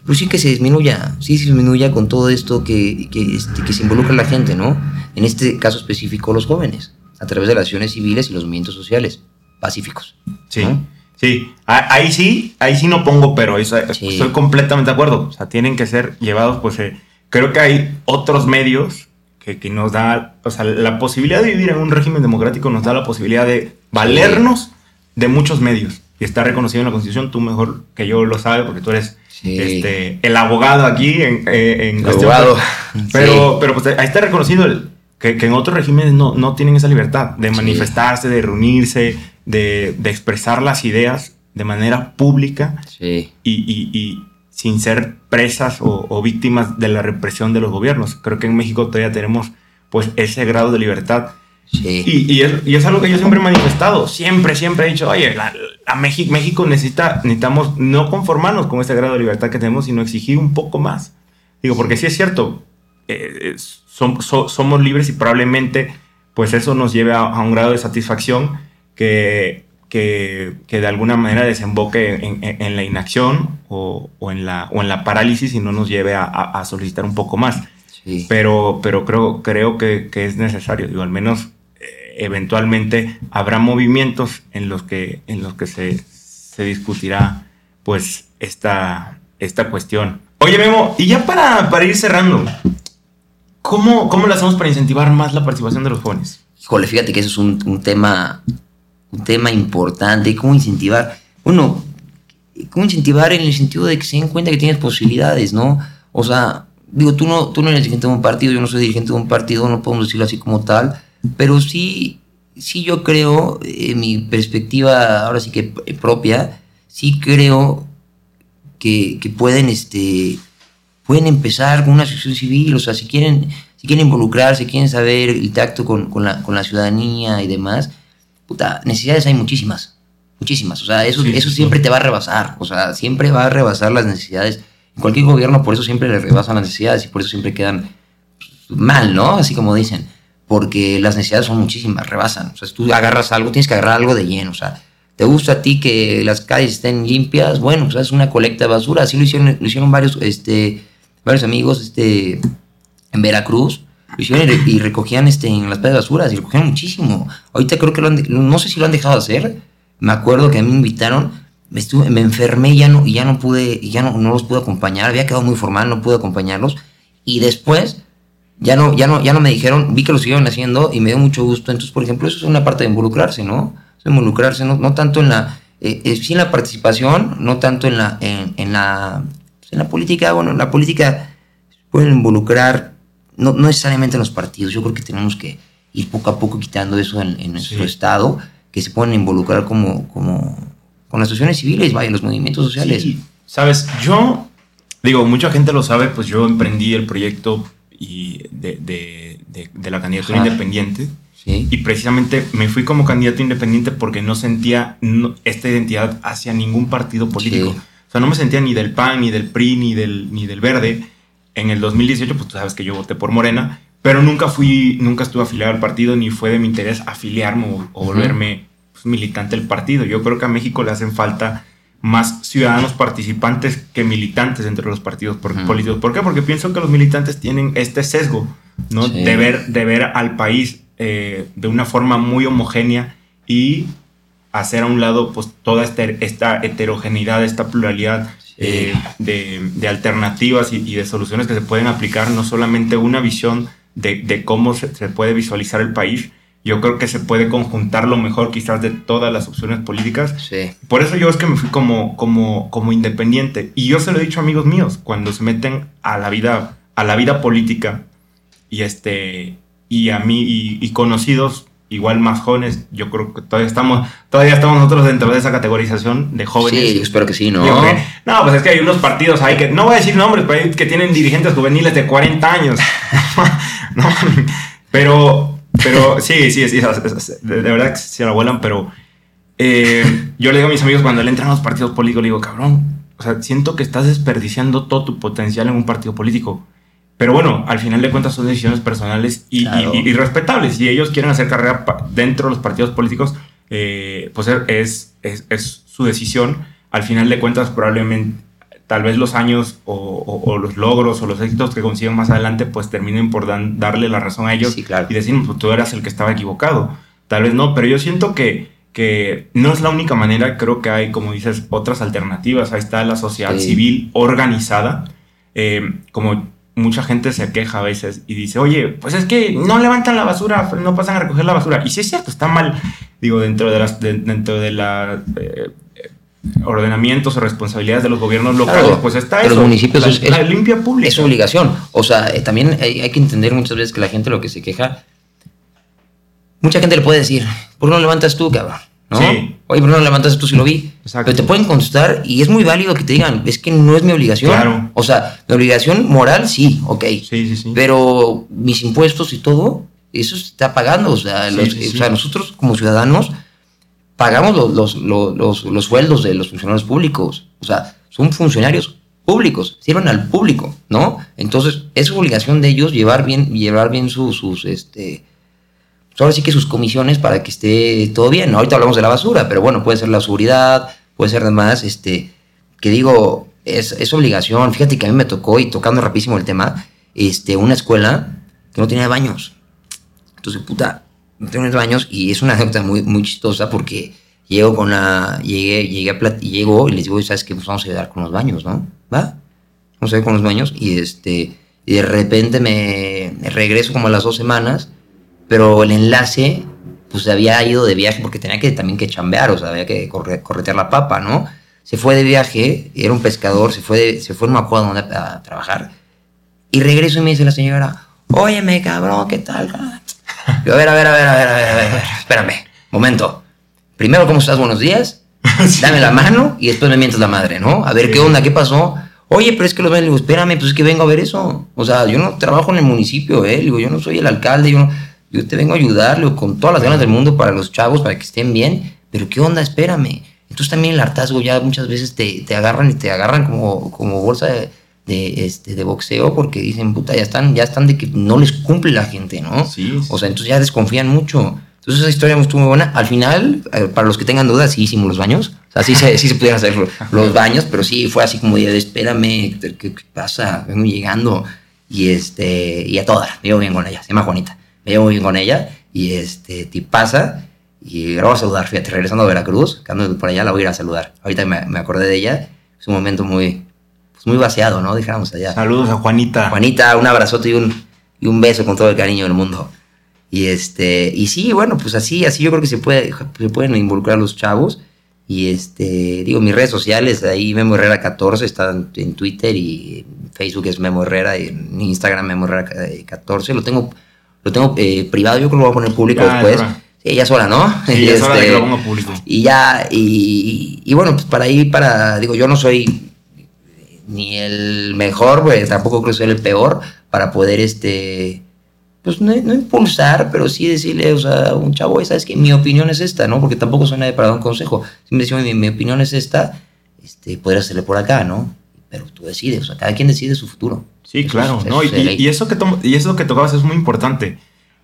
Pero sí que se disminuya, sí se disminuya con todo esto que, que, este, que se involucra la gente, ¿no? En este caso específico, los jóvenes, a través de las acciones civiles y los movimientos sociales pacíficos. Sí. ¿no? Sí, ahí sí, ahí sí no pongo pero, sí. estoy completamente de acuerdo. O sea, tienen que ser llevados, pues eh, creo que hay otros medios que, que, nos da, o sea, la posibilidad de vivir en un régimen democrático nos da la posibilidad de valernos de muchos medios. Y está reconocido en la Constitución, tú mejor que yo lo sabes, porque tú eres sí. este, el abogado aquí en, eh, en el abogado. Pero, sí. pero pues ahí está reconocido el, que, que, en otros regímenes no, no tienen esa libertad de manifestarse, de reunirse, de, de, expresar las ideas de manera pública y, y, y sin ser presas o, o, víctimas de la represión de los gobiernos. Creo que en México todavía tenemos pues ese grado de libertad. Sí. Y, y, es, y, es, algo que yo siempre he manifestado. Siempre, siempre he dicho, oye, la, la México, México necesita, necesitamos no conformarnos con ese grado de libertad que tenemos, sino exigir un poco más. Digo, porque sí es cierto, eh, som, so, somos libres y probablemente pues eso nos lleve a, a un grado de satisfacción que que, que, de alguna manera desemboque en, en, en la inacción o, o, en la, o en la parálisis y no nos lleve a, a, a solicitar un poco más. Sí. Pero, pero creo, creo que, que, es necesario, digo, al menos eh, eventualmente habrá movimientos en los que, en los que se, se discutirá pues esta, esta cuestión. Oye Memo, y ya para, para ir cerrando, ¿cómo, ¿cómo lo hacemos para incentivar más la participación de los jóvenes? Híjole, fíjate que eso es un, un tema un tema importante, cómo incentivar, bueno, cómo incentivar en el sentido de que se den cuenta que tienes posibilidades, ¿no? O sea, digo, tú no, tú no eres dirigente de un partido, yo no soy dirigente de un partido, no podemos decirlo así como tal, pero sí, sí yo creo, en mi perspectiva ahora sí que propia, sí creo que, que pueden, este, pueden empezar con una asociación civil, o sea, si quieren, si quieren involucrarse, quieren saber el tacto con, con, la, con la ciudadanía y demás, puta, necesidades hay muchísimas, muchísimas. O sea, eso, sí, eso sí. siempre te va a rebasar. O sea, siempre va a rebasar las necesidades. En cualquier gobierno por eso siempre le rebasan las necesidades y por eso siempre quedan mal, ¿no? Así como dicen. Porque las necesidades son muchísimas, rebasan. O sea, si tú agarras algo, tienes que agarrar algo de lleno. O sea, ¿te gusta a ti que las calles estén limpias? Bueno, pues es una colecta de basura. Así lo hicieron, lo hicieron varios, este, varios amigos este, en Veracruz y, recogían este, en las de basuras y recogían muchísimo. Ahorita creo que lo han, no sé si lo han dejado de hacer. Me acuerdo que a mí me invitaron, me, estuve, me enfermé y ya no, ya no pude, ya no, no los pude acompañar. Había quedado muy formal, no pude acompañarlos. Y después ya no, ya no, ya no me dijeron, vi que lo siguieron haciendo y me dio mucho gusto. Entonces, por ejemplo, eso es una parte de involucrarse, ¿no? Es involucrarse, no, no tanto en la, eh, eh, sí en la participación, no tanto en la, en, en la, en la política. Bueno, en la política pueden involucrar no, no necesariamente en los partidos, yo creo que tenemos que ir poco a poco quitando eso en, en nuestro sí. estado, que se pueden involucrar como, como con las asociaciones civiles, vaya, los movimientos sociales. Sí. Sabes, yo digo, mucha gente lo sabe, pues yo emprendí el proyecto y de, de, de, de la candidatura Ajá. independiente. Sí. Y precisamente me fui como candidato independiente porque no sentía no, esta identidad hacia ningún partido político. Sí. O sea, no me sentía ni del PAN, ni del PRI, ni del, ni del Verde en el 2018, pues tú sabes que yo voté por Morena, pero nunca fui, nunca estuve afiliado al partido, ni fue de mi interés afiliarme o, o volverme pues, militante del partido. Yo creo que a México le hacen falta más ciudadanos participantes que militantes entre los partidos por, políticos. ¿Por qué? Porque pienso que los militantes tienen este sesgo, ¿no? Sí. De, ver, de ver al país eh, de una forma muy homogénea y hacer a un lado pues toda esta, esta heterogeneidad, esta pluralidad eh, de, de, alternativas y, y, de soluciones que se pueden aplicar, no solamente una visión de, de cómo se, se, puede visualizar el país, yo creo que se puede conjuntar lo mejor quizás de todas las opciones políticas. Sí. Por eso yo es que me fui como, como, como independiente. Y yo se lo he dicho a amigos míos, cuando se meten a la vida, a la vida política y, este, y a mí y, y conocidos igual más jóvenes, yo creo que todavía estamos, todavía estamos nosotros dentro de esa categorización de jóvenes. Sí, espero que sí, ¿no? Que, no, pues es que hay unos partidos ahí que, no voy a decir nombres, pero hay que tienen dirigentes juveniles de 40 años. no, pero, Pero sí, sí, sí, de, verdad que se la vuelan, pero eh, yo le digo a mis amigos cuando le entran a los partidos políticos, le digo, cabrón, o sea, siento que estás desperdiciando todo tu potencial en un partido político. Pero bueno, al final de cuentas son decisiones personales y, respetables. Si ellos quieren hacer carrera dentro de los partidos políticos, eh, pues es, es, es, su decisión. Al final de cuentas, probablemente, tal vez los años o, los logros o los éxitos que consiguen más adelante, pues terminen por darle la razón a ellos y decir, pues tú eras el que estaba equivocado. Tal vez no, pero yo siento que, que no es la única manera. Creo que hay, como dices, otras alternativas. Ahí está la sociedad civil organizada. Eh, como mucha gente se queja a veces y dice, oye, pues es que no levantan la basura, no pasan a recoger la basura. Y si es cierto, está mal, digo, dentro de las, dentro de la eh, ordenamientos o responsabilidades de los gobiernos locales, pues está eso. Los municipios la, es, limpia pública. Es obligación. O sea, eh, también hay, que entender muchas veces que la gente lo que se queja, mucha gente le puede decir, ¿por qué no levantas tú, cabrón? ¿No? Sí. Oye, ¿por qué no levantas tú si lo vi? Exacto. Pero te pueden contestar y es muy válido que te digan, es que no es mi obligación. Claro. O sea, mi obligación moral sí, ok. Sí, sí, sí. Pero mis impuestos y todo, eso se está pagando. O sea, o sea nosotros como ciudadanos pagamos los, los, los, sueldos de los funcionarios públicos. O sea, son funcionarios públicos, sirven al público, ¿no? Entonces, es obligación de ellos llevar bien, llevar bien sus, sus este, ahora sí que sus comisiones para que esté todo bien. Ahorita hablamos de la basura, pero bueno, puede ser la seguridad, puede ser además, este, que digo, es, es obligación. Fíjate que a mí me tocó, y tocando rapidísimo el tema, este, una escuela que no tenía baños. Entonces, puta, no tengo baños y es una anécdota muy, muy chistosa porque llego con la, llegué, llegué a plat, llego y les digo, ¿sabes qué? Pues vamos a ayudar con los baños, ¿no? ¿Va? Vamos a ayudar con los baños y este, y de repente me, regreso como a las dos semanas, pero el enlace, pues había ido de viaje porque tenía que también que chambear, o sea, había que corretear la papa, ¿no? Se fue de viaje, era un pescador, se fue, se fue no me acuerdo dónde a trabajar, y regreso y me dice la señora, óyeme, cabrón, ¿qué tal? Yo, a ver, a ver, a ver, a ver, a ver, a ver, espérame, momento. Primero, ¿cómo estás? Buenos días. Dame la mano y después me mientas la madre, ¿no? A ver, ¿qué onda? ¿Qué pasó? Oye, pero es que los ven, digo, espérame, pues es que vengo a ver eso. O sea, yo no trabajo en el municipio, ¿eh? Digo, yo no soy el alcalde, yo, yo te vengo a ayudar, digo, con todas las ganas del mundo para los chavos, para que estén bien. Pero ¿qué onda? Espérame. Entonces también el hartazgo ya muchas veces te, te agarran y te agarran como, como bolsa de de, este, de boxeo porque dicen, puta, ya están, ya están de que no les cumple la gente, ¿no? Sí. O sea, entonces ya desconfían mucho. Entonces esa historia estuvo muy buena. Al final, eh, para los que tengan dudas, sí hicimos los baños. O sea, sí se, sí se pudieron hacer los baños, pero sí fue así como de, espérame, ¿qué, pasa? Vengo llegando. Y este, y a toda, me llevo bien con ella, se llama Juanita. Me llevo bien con ella y este, te pasa y la voy a saludar, fíjate, regresando a Veracruz, que ando por allá, la voy a ir a saludar. Ahorita me, me acordé de ella, es un momento muy, pues, muy vaciado, ¿no? Dijéramos allá. Saludos a Juanita. Juanita, un abrazote y un, y un beso con todo el cariño del mundo. Y este, y sí, bueno, pues así, así yo creo que se puede, se pueden involucrar los chavos. Y este, digo, mis redes sociales, ahí Memo Herrera 14, está en Twitter y Facebook es Memo Herrera, y en Instagram Memo Herrera 14. Lo tengo, lo tengo eh, privado, yo creo que lo voy a poner público después. Sí, ya es hora, ¿no? Sí, ya es hora de que lo este, ponga público. Y ya, y, y, bueno, pues para ir, para, digo, yo no soy ni el mejor, pues tampoco creo que sea el peor, para poder, este, pues no, impulsar, pero sí decirle, o sea, a un chavo, sabes que mi opinión es esta, ¿no? Porque tampoco soy nadie para dar un consejo. Si me mi, mi opinión es esta, este, podría hacerle por acá, ¿no? Pero tú decides, o sea, cada quien decide su futuro. Sí, claro, ¿no? Y, eso que y eso que tocabas es muy importante.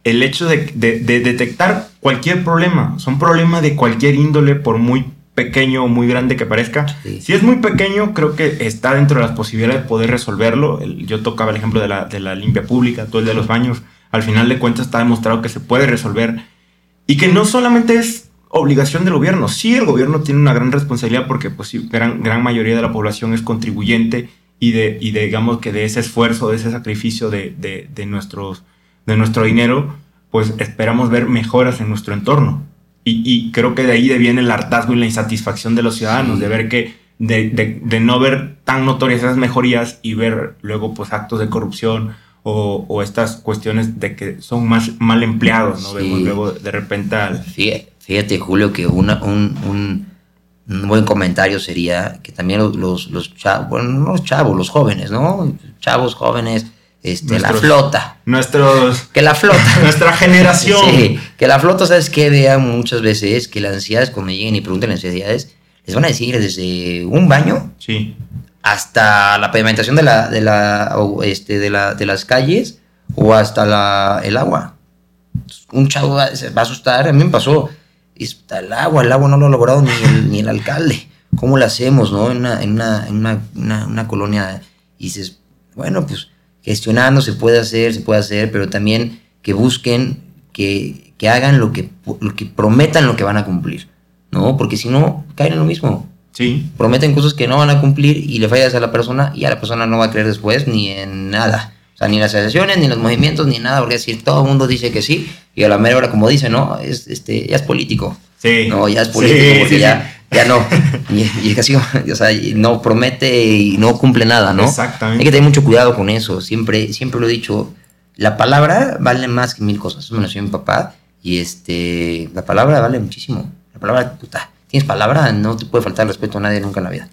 El hecho de, de, de detectar cualquier problema, son problemas de cualquier índole, por muy pequeño o muy grande que parezca. Si es muy pequeño, creo que está dentro de las posibilidades de poder resolverlo. yo tocaba el ejemplo de la, de la limpia pública, todo el de los baños. Al final de cuentas está demostrado que se puede resolver y que no solamente es obligación del gobierno. Sí, el gobierno tiene una gran responsabilidad porque pues, gran, gran mayoría de la población es contribuyente y de, y digamos que de ese esfuerzo, de ese sacrificio de, de, de, nuestros, de nuestro dinero, pues esperamos ver mejoras en nuestro entorno. Y, creo que de ahí viene el hartazgo y la insatisfacción de los ciudadanos, de ver que, de, no ver tan notorias esas mejorías y ver luego pues actos de corrupción o, estas cuestiones de que son más mal empleados, ¿no? Vemos luego de repente al... Fíjate, Julio, que una, un, un, buen comentario sería que también los, los, chavos, bueno, no los chavos, los jóvenes, ¿no? Chavos, jóvenes, este, la flota. Nuestros. Que la flota. nuestra generación. Sí, que la flota, ¿sabes qué? Vean muchas veces que las ansiedades, cuando lleguen y pregunten las ansiedades, les van a decir desde un baño sí. hasta la pavimentación de, la, de, la, este, de, la, de las calles o hasta la, el agua. Un chavo va, se va a asustar, a mí me pasó. Está el agua, el agua no lo ha logrado ni el, ni el alcalde. ¿Cómo lo hacemos, no? En una, en una, en una, una, una colonia. Y dices, bueno, pues gestionando se puede hacer, se puede hacer, pero también que busquen, que, que hagan lo que, lo que prometan lo que van a cumplir, ¿no? Porque si no, caen en lo mismo. Sí. Prometen cosas que no van a cumplir y le fallas a la persona y a la persona no va a creer después ni en nada. O sea, ni las asociaciones, ni los movimientos, ni nada, porque es decir, todo el mundo dice que sí, y a la mera hora, como dice, ¿no? Es, este, ya es político. Sí. No, ya es político, Sí, porque sí, ya, ya no. Y, y casi, o sea, no promete y no cumple nada, ¿no? Exactamente. Hay que tener mucho cuidado con eso. Siempre, siempre lo he dicho. La palabra vale más que mil cosas. Eso me lo enseñó mi papá. Y este, la palabra vale muchísimo. La palabra, puta, tienes palabra, no te puede faltar respeto a nadie nunca en la vida.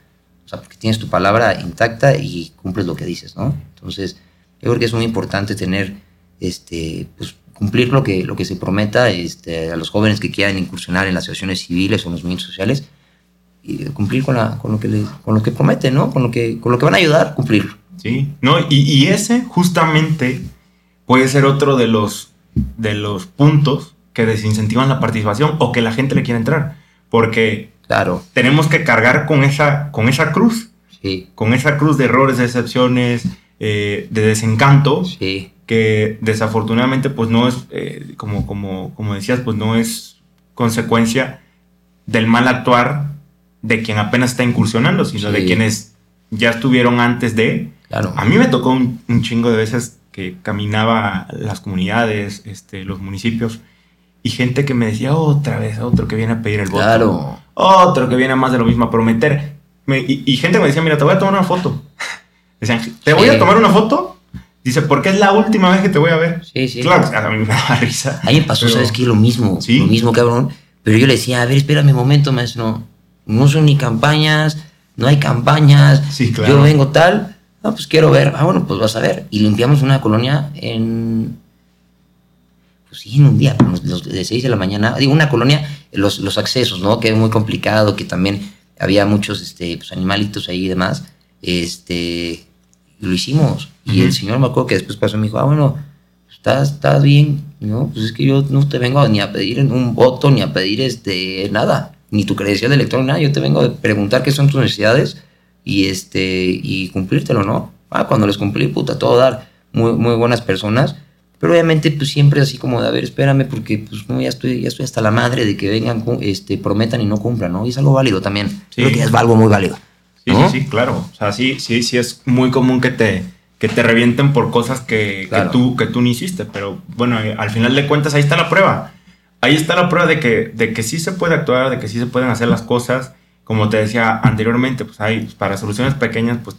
O sea, porque tienes tu palabra intacta y cumples lo que dices, ¿no? Entonces, yo creo que es muy importante tener, este, pues, cumplir lo que, lo que se prometa este, a los jóvenes que quieran incursionar en las asociaciones civiles o en los movimientos sociales y cumplir con, la, con, lo que le- con lo que prometen, ¿no? Con lo que, con lo que van a ayudar, cumplirlo. Sí. No, y, y ese justamente puede ser otro de los, de los puntos que desincentivan la participación o que la gente le quiere entrar. Porque Claro, tenemos que cargar con esa, con esa cruz, sí, con esa cruz de errores, de excepciones, eh, de desencanto, sí, que desafortunadamente pues no es, eh, como, como, como decías, pues no es consecuencia del mal actuar de quien apenas está incursionando, sino de quienes ya estuvieron antes de. claro. A mí me tocó un, un chingo de veces que caminaba las comunidades, este, los municipios, y gente que me decía, otra vez, otro que viene a pedir el voto. Claro. Otro que viene a más de lo mismo a prometer. Me- y, y gente me decía, mira, te voy a tomar una foto. Decían, ¿te voy a tomar una foto? Dice, porque es la última vez que te voy a ver. Sí, sí. Claro, a mí me daba risa. A mí me pasó, Pero- ¿sabes qué? Lo mismo, Sí. lo mismo, cabrón. Pero yo le decía, a ver, espérame un momento, maestro. No son ni campañas, no hay campañas. Sí, claro. Yo vengo tal, no, pues quiero ver. Ah, bueno, pues vas a ver. Y limpiamos una colonia en. Pues sí, en un día, de 6 de la mañana. Digo, una colonia, los, los accesos, ¿no? Que es muy complicado, que también había muchos este, pues, animalitos ahí y demás. Este. Lo hicimos. Y el señor me acuerdo que después pasó y me dijo, ah, bueno, estás, estás bien, ¿no? Pues es que yo no te vengo ni a pedir un voto, ni a pedir este, nada, ni tu credencial de elector, nada. Yo te vengo a preguntar qué son tus necesidades y, este, y cumplírtelo, ¿no? Ah, cuando les cumplí, puta, todo dar, muy, muy buenas personas. Pero obviamente, pues siempre así como de, a ver, espérame, porque pues no, ya estoy, ya estoy hasta la madre de que vengan, este, prometan y no cumplan, ¿no? Y es algo válido también. Sí. Creo que es algo muy válido. Sí, ¿no? sí, sí, claro. O sea, sí, sí, sí es muy común que te, que te revienten por cosas que, Claro. que, tú, que tú no hiciste. Pero bueno, eh, al final de cuentas ahí está la prueba. Ahí está la prueba de que, de que sí se puede actuar, de que sí se pueden hacer las cosas. Como te decía anteriormente, pues hay para soluciones pequeñas, pues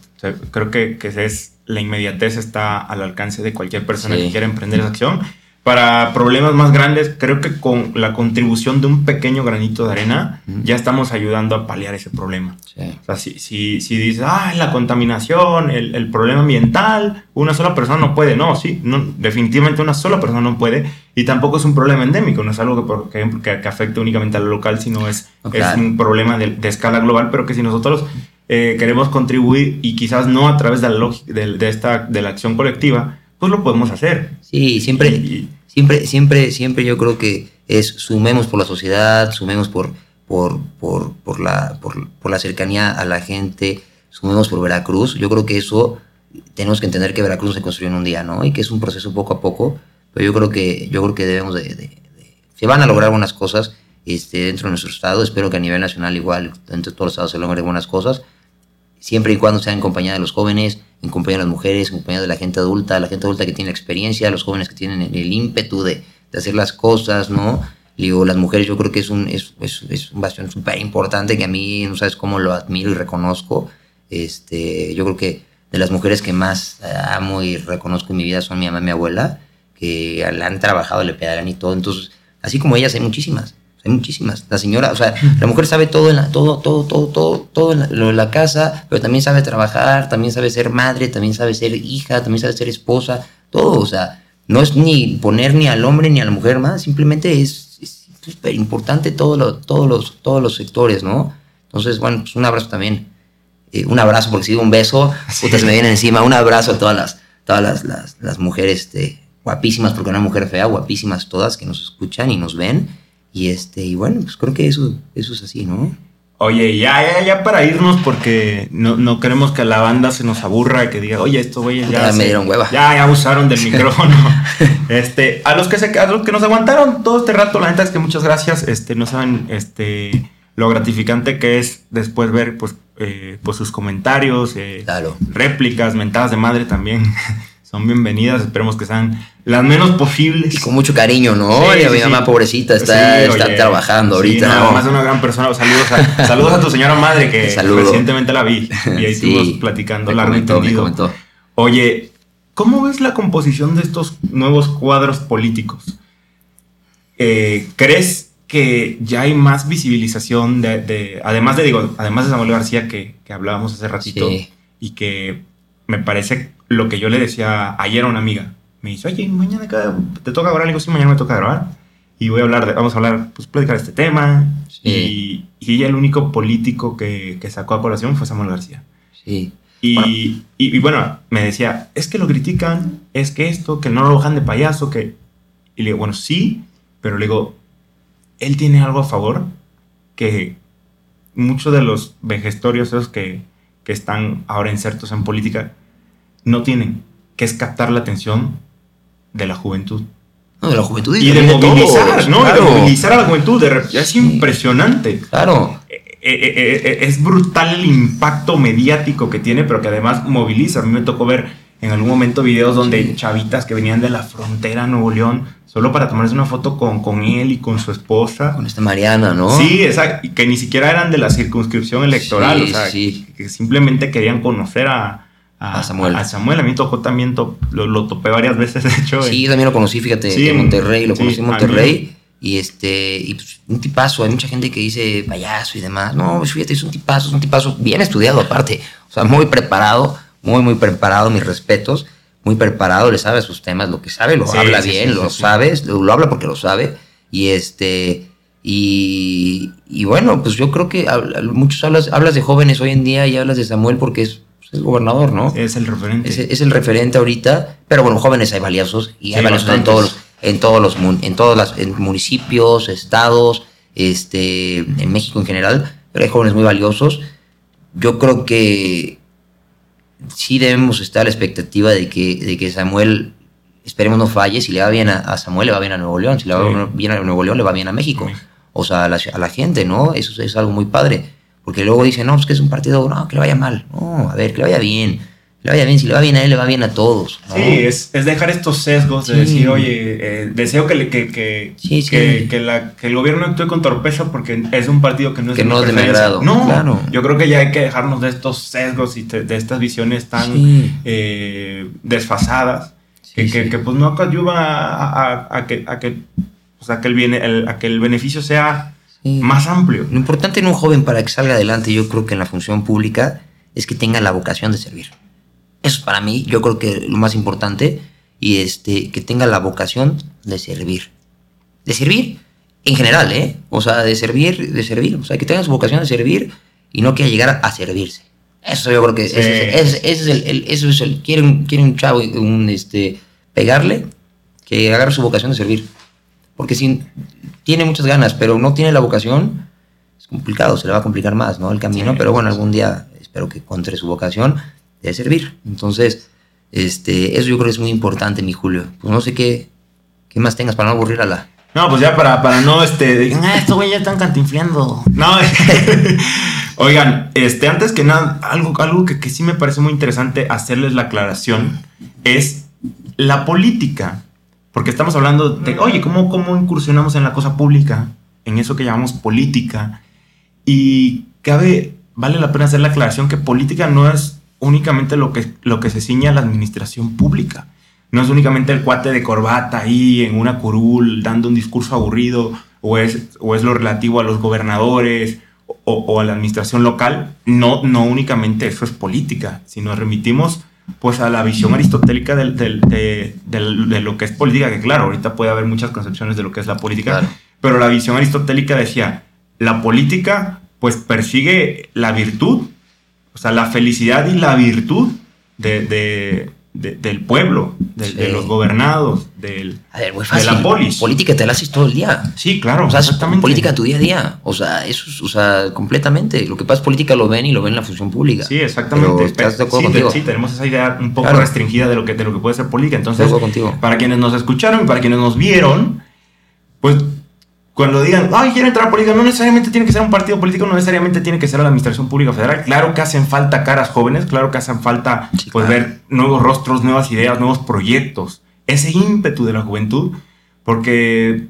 creo que, que es, la inmediatez está al alcance de cualquier persona Sí. que quiera emprender esa acción. Para problemas más grandes, creo que con la contribución de un pequeño granito de arena, ya estamos ayudando a paliar ese problema. Sí. O sea, si, si, si dices, ah, la contaminación, el, el problema ambiental, una sola persona no puede. No, sí, no, definitivamente una sola persona no puede. Y tampoco es un problema endémico, no es algo que, que, que afecte únicamente a lo local, sino es, es un problema de, de escala global, pero que si nosotros eh, queremos contribuir y quizás no a través de la, de, de esta, de la acción colectiva, pues lo podemos hacer. Sí, siempre, Y- siempre, siempre, siempre yo creo que es sumemos por la sociedad, sumemos por, por, por, por, la, por, la cercanía a la gente, sumemos por Veracruz. Yo creo que eso tenemos que entender que Veracruz se construyó en un día, ¿no? Y que es un proceso poco a poco, pero yo creo que, yo creo que debemos de, de- de- se van a lograr buenas cosas este, dentro de nuestro estado. Espero que a nivel nacional igual, dentro de todos los estados se logren buenas cosas siempre y cuando sea en compañía de los jóvenes, en compañía de las mujeres, en compañía de la gente adulta, la gente adulta que tiene la experiencia, los jóvenes que tienen el, ímpetu de, de hacer las cosas, ¿no? Digo, las mujeres yo creo que es un, es, es, es un bastión súper importante que a mí, no sabes cómo lo admiro y reconozco. Este, yo creo que de las mujeres que más eh, amo y reconozco en mi vida son mi mamá y mi abuela, que la han trabajado, le pegan y todo. Entonces, así como ellas, hay muchísimas. Hay muchísimas. La señora, o sea, la mujer sabe todo, en la, todo, todo, todo, todo, todo en la, lo de la casa, pero también sabe trabajar, también sabe ser madre, también sabe ser hija, también sabe ser esposa, todo. O sea, no es ni poner ni al hombre ni a la mujer más, simplemente es súper importante todo lo, todos, los, todos los sectores, ¿no? Entonces, bueno, pues un abrazo también. Eh, un abrazo, porque si digo un beso, puta, se me viene encima. Un abrazo a todas las, todas las, las, las mujeres este, guapísimas, porque una mujer fea, guapísimas todas que nos escuchan y nos ven y este, y bueno, pues creo que eso, eso es así, ¿no? Oye, ya, ya, ya para irnos, porque no, no queremos que la banda se nos aburra y que diga, oye, esto güeyes ya. Ya me dieron hueva. Ya, ya abusaron del micrófono. este, a los que se a los que nos aguantaron todo este rato, la neta es que muchas gracias. Este, no saben, este, lo gratificante que es después ver, pues, eh, pues sus comentarios, eh, Claro. réplicas, mentadas de madre también. Son bienvenidas, esperemos que sean las menos posibles. Y con mucho cariño, ¿no? Sí, Y a sí, mi sí. mamá pobrecita está, está oye, trabajando ahorita. no, además es una gran persona. Saludos a, saludos a tu señora madre que recientemente la vi. Y ahí estuvimos platicando me largo y comentó, me tendido. comentó. Oye, ¿cómo ves la composición de estos nuevos cuadros políticos? Eh, ¿Crees que ya hay más visibilización de, de- además de digo, además de Samuel García que, que hablábamos hace ratito Sí. y que me parece lo que yo le decía ayer a una amiga. Me dice, oye, mañana te toca grabar. Le digo, sí, mañana me toca grabar. Y voy a hablar, de, vamos a hablar, pues platicar este tema. Sí. Y, y el único político que, que sacó a colación fue Samuel García. Sí. Y, Bueno. y, y bueno, me decía, es que lo critican, es que esto, que no lo bajan de payaso, que... Y le digo, bueno, sí, pero le digo, él tiene algo a favor que muchos de los vejestorios esos que, que están ahora insertos en política no tienen, que es captar la atención de la juventud. No, de la juventud Y de también todos, movilizar, ¿no? Claro. De movilizar a la juventud. de es impresionante. Claro. Eh, eh, eh, es brutal el impacto mediático que tiene, pero que además moviliza. A mí me tocó ver en algún momento videos donde Sí. chavitas que venían de la frontera a Nuevo León solo para tomarse una foto con, con él y con su esposa. Con esta Mariana, ¿no? Sí, exacto. Y que ni siquiera eran de la circunscripción electoral. Sí, o sea, sí. que simplemente querían conocer a, A Samuel. A, Samuel. A mí tocó también, lo, lo topé varias veces, de hecho. Sí, yo también lo conocí, fíjate, Sí, en Monterrey, lo sí, conocí en Monterrey. Y este, y pues, un tipazo, hay mucha gente que dice payaso y demás. No, pues fíjate, es un tipazo, es un tipazo bien estudiado aparte. O sea, muy preparado, muy, muy preparado, mis respetos. Muy preparado, le sabe a sus temas, lo que sabe, lo Sí, habla sí, bien, sí, lo sabes, lo, lo habla porque lo sabe. Y este, y, y bueno, pues yo creo que habla- muchos hablas, hablas de jóvenes hoy en día y hablas de Samuel porque es, pues, es gobernador, ¿no? Es el referente. Es, es el referente ahorita, pero bueno, jóvenes hay valiosos y hay Sí, valiosos en todos los, en todos los en todos los en municipios, estados, este, en México en general, pero hay jóvenes muy valiosos. Yo creo que sí debemos estar a la expectativa de que, de que Samuel, esperemos no falle, si le va bien a, a Samuel, le va bien a Nuevo León, si le va Sí. bien a Nuevo León, le va bien a México. O sea, a la, a la gente, ¿no? Eso es algo muy padre. Porque luego dicen, no, pues que es un partido, no, que le vaya mal. No, a ver, que le vaya bien. Que le vaya bien, si le va bien a él, le va bien a todos. ¿no? Sí, es, es dejar estos sesgos de Sí. decir, oye, eh, deseo que, le- que, que, Sí, sí. que, que la- que el gobierno actúe con torpeza porque es un partido que no es Que no es de mi agrado, No, claro. yo creo que ya hay que dejarnos de estos sesgos y te- de estas visiones tan eh, desfasadas que, pues no ayudan a, a- a que, a, que, o sea, que el, biene- el- a que el beneficio sea Sí. más amplio. Lo importante en un joven para que salga adelante, yo creo que en la función pública, es que tenga la vocación de servir. Eso es para mí, yo creo que lo más importante, y este, que tenga la vocación de servir. De servir en general, ¿eh? O sea, de servir, de servir. O sea, que tenga su vocación de servir y no que llegar a servirse. Eso yo creo que Sí. ese, es, ese- ese es el, el- eso es el, quiere un, quiere un chavo, un, este, pegarle, que agarre su vocación de servir. Porque si tiene muchas ganas, pero no tiene la vocación, es complicado, se le va a complicar más, ¿no? El camino, Sí, pero bueno, algún día espero que encuentre su vocación de servir. Entonces, este, eso yo creo que es muy importante, mi Julio. Pues no sé qué, qué más tengas para no aburrir a la... No, pues ya para, para no, este, digan, ah, estos güeyes ya están cantinfleando. No, oigan, este, antes que nada, algo, algo que, que sí me parece muy interesante hacerles la aclaración es la política. Porque estamos hablando de, oye, ¿cómo, cómo incursionamos en la cosa pública? En eso que llamamos política. Y cabe, vale la pena hacer la aclaración que política no es únicamente lo que, lo que se ciña a la administración pública. No es únicamente el cuate de corbata ahí en una curul dando un discurso aburrido. o es, o es lo relativo a los gobernadores o, o a la administración local, no, no únicamente eso es política, sino remitimos pues a la visión aristotélica de, del, de, lo que es política, que claro, ahorita puede haber muchas concepciones de lo que es la política, claro. pero la visión aristotélica decía, la política pues persigue la virtud, o sea, la felicidad y la virtud de, de, de, del pueblo, de, sí. de, los gobernados, del, a ver, fácil. de la polis. Política te la haces todo el día. Sí, claro. O sea, exactamente. política tu día a día. O sea, eso es, o sea, completamente. Lo que pasa es política lo ven y lo ven en la función pública. Sí, exactamente. Pero, ¿Estás de acuerdo sí, contigo? sí, tenemos esa idea un poco claro. restringida de lo, que, de lo que puede ser política. Entonces, contigo. para quienes nos escucharon y para quienes nos vieron, pues cuando digan, ay, quiero entrar a política, no necesariamente tiene que ser un partido político, no necesariamente tiene que ser la administración pública federal. Claro que hacen falta caras jóvenes, claro que hacen falta Sí, pues, claro. ver nuevos rostros, nuevas ideas, nuevos proyectos. Ese ímpetu de la juventud, porque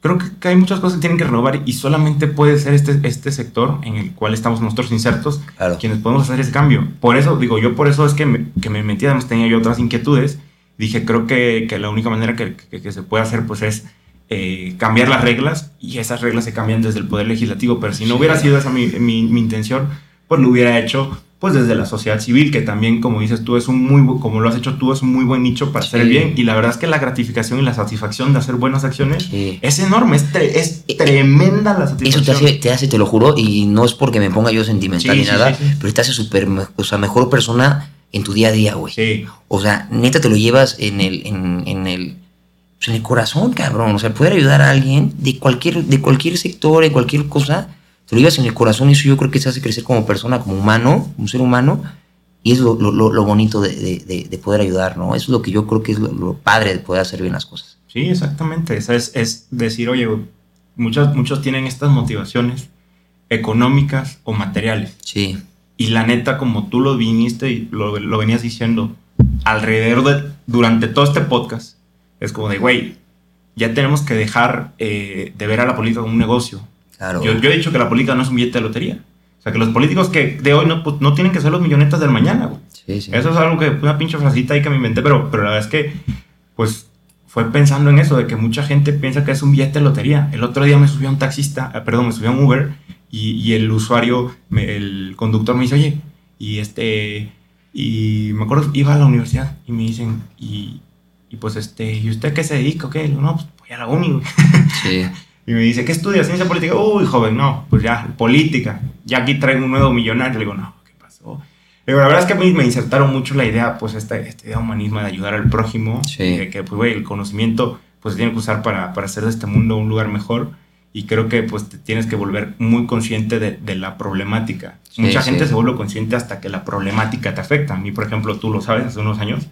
creo que, hay muchas cosas que tienen que renovar y solamente puede ser este, este sector en el cual estamos nosotros insertos Claro. quienes podemos hacer ese cambio. Por eso, digo, yo por eso es que me, que me metí, además tenía yo otras inquietudes. Dije, creo que, que la única manera que, que- que se puede hacer pues es eh, cambiar las reglas y esas reglas se cambian desde el Poder Legislativo, pero si no hubiera sido esa mi, mi, mi intención, pues lo hubiera hecho pues desde la sociedad civil, que también, como dices tú, es un muy, como lo has hecho tú, es un muy buen nicho para hacer Sí. bien. Y la verdad es que la gratificación y la satisfacción de hacer buenas acciones Sí. es enorme, es, tre- es tremenda la Eso satisfacción. te hace, te hace, te lo juro, y no es porque me ponga yo sentimental Sí, ni nada, pero te hace súper, me- o sea, mejor persona en tu día a día, güey. O sea, neta te lo llevas en el, en, en el, pues, en el corazón, cabrón. O sea, poder ayudar a alguien de cualquier, de cualquier sector, de cualquier cosa, te lo llevas en el corazón eso yo creo que te hace crecer como persona, como humano, como ser humano. Y es lo, lo, lo- bonito de, de- de- de poder ayudar, ¿no? Eso es lo que yo creo que es lo, lo padre de poder hacer bien las cosas. Sí, exactamente. Es, es decir, oye, muchos, muchos tienen estas motivaciones económicas o materiales. Sí, Y la neta, como tú lo viniste y lo, lo venías diciendo alrededor de, durante todo este podcast, es como de, güey, ya tenemos que dejar eh, de ver a la política como un negocio. claro. Yo, yo he dicho que la política no es un billete de lotería. O sea, que los políticos que de hoy no, pues, no tienen que ser los millonetas del mañana, güey. sí, sí. Eso es algo que, una pinche frasita ahí que me inventé, pero, pero la verdad es que, pues, fue pensando en eso, de que mucha gente piensa que es un billete de lotería. El otro día me subió un taxista, eh, perdón, me subió a un Uber y, y el usuario, me- el conductor me dice, oye, y este, y me acuerdo, iba a la universidad y me dicen, y, y pues este, ¿y usted qué se dedica qué? Digo, no, pues voy a la uni, güey. Sí. Y me dice, ¿qué estudia? ¿Ciencia política? Uy, joven, no, pues ya, política. Ya aquí traigo un nuevo millonario. Le digo, no, ¿qué pasó? Digo, la verdad es que a mí me insertaron mucho la idea, pues, esta, esta idea humanismo de ayudar al prójimo. Sí. De que, pues, güey, el conocimiento, pues, se tiene que usar para, para hacer de este mundo un lugar mejor. Y creo que, pues, te tienes que volver muy consciente de, de la problemática. Sí, Mucha sí. gente se vuelve consciente hasta que la problemática te afecta. A mí, por ejemplo, tú lo sabes, hace unos años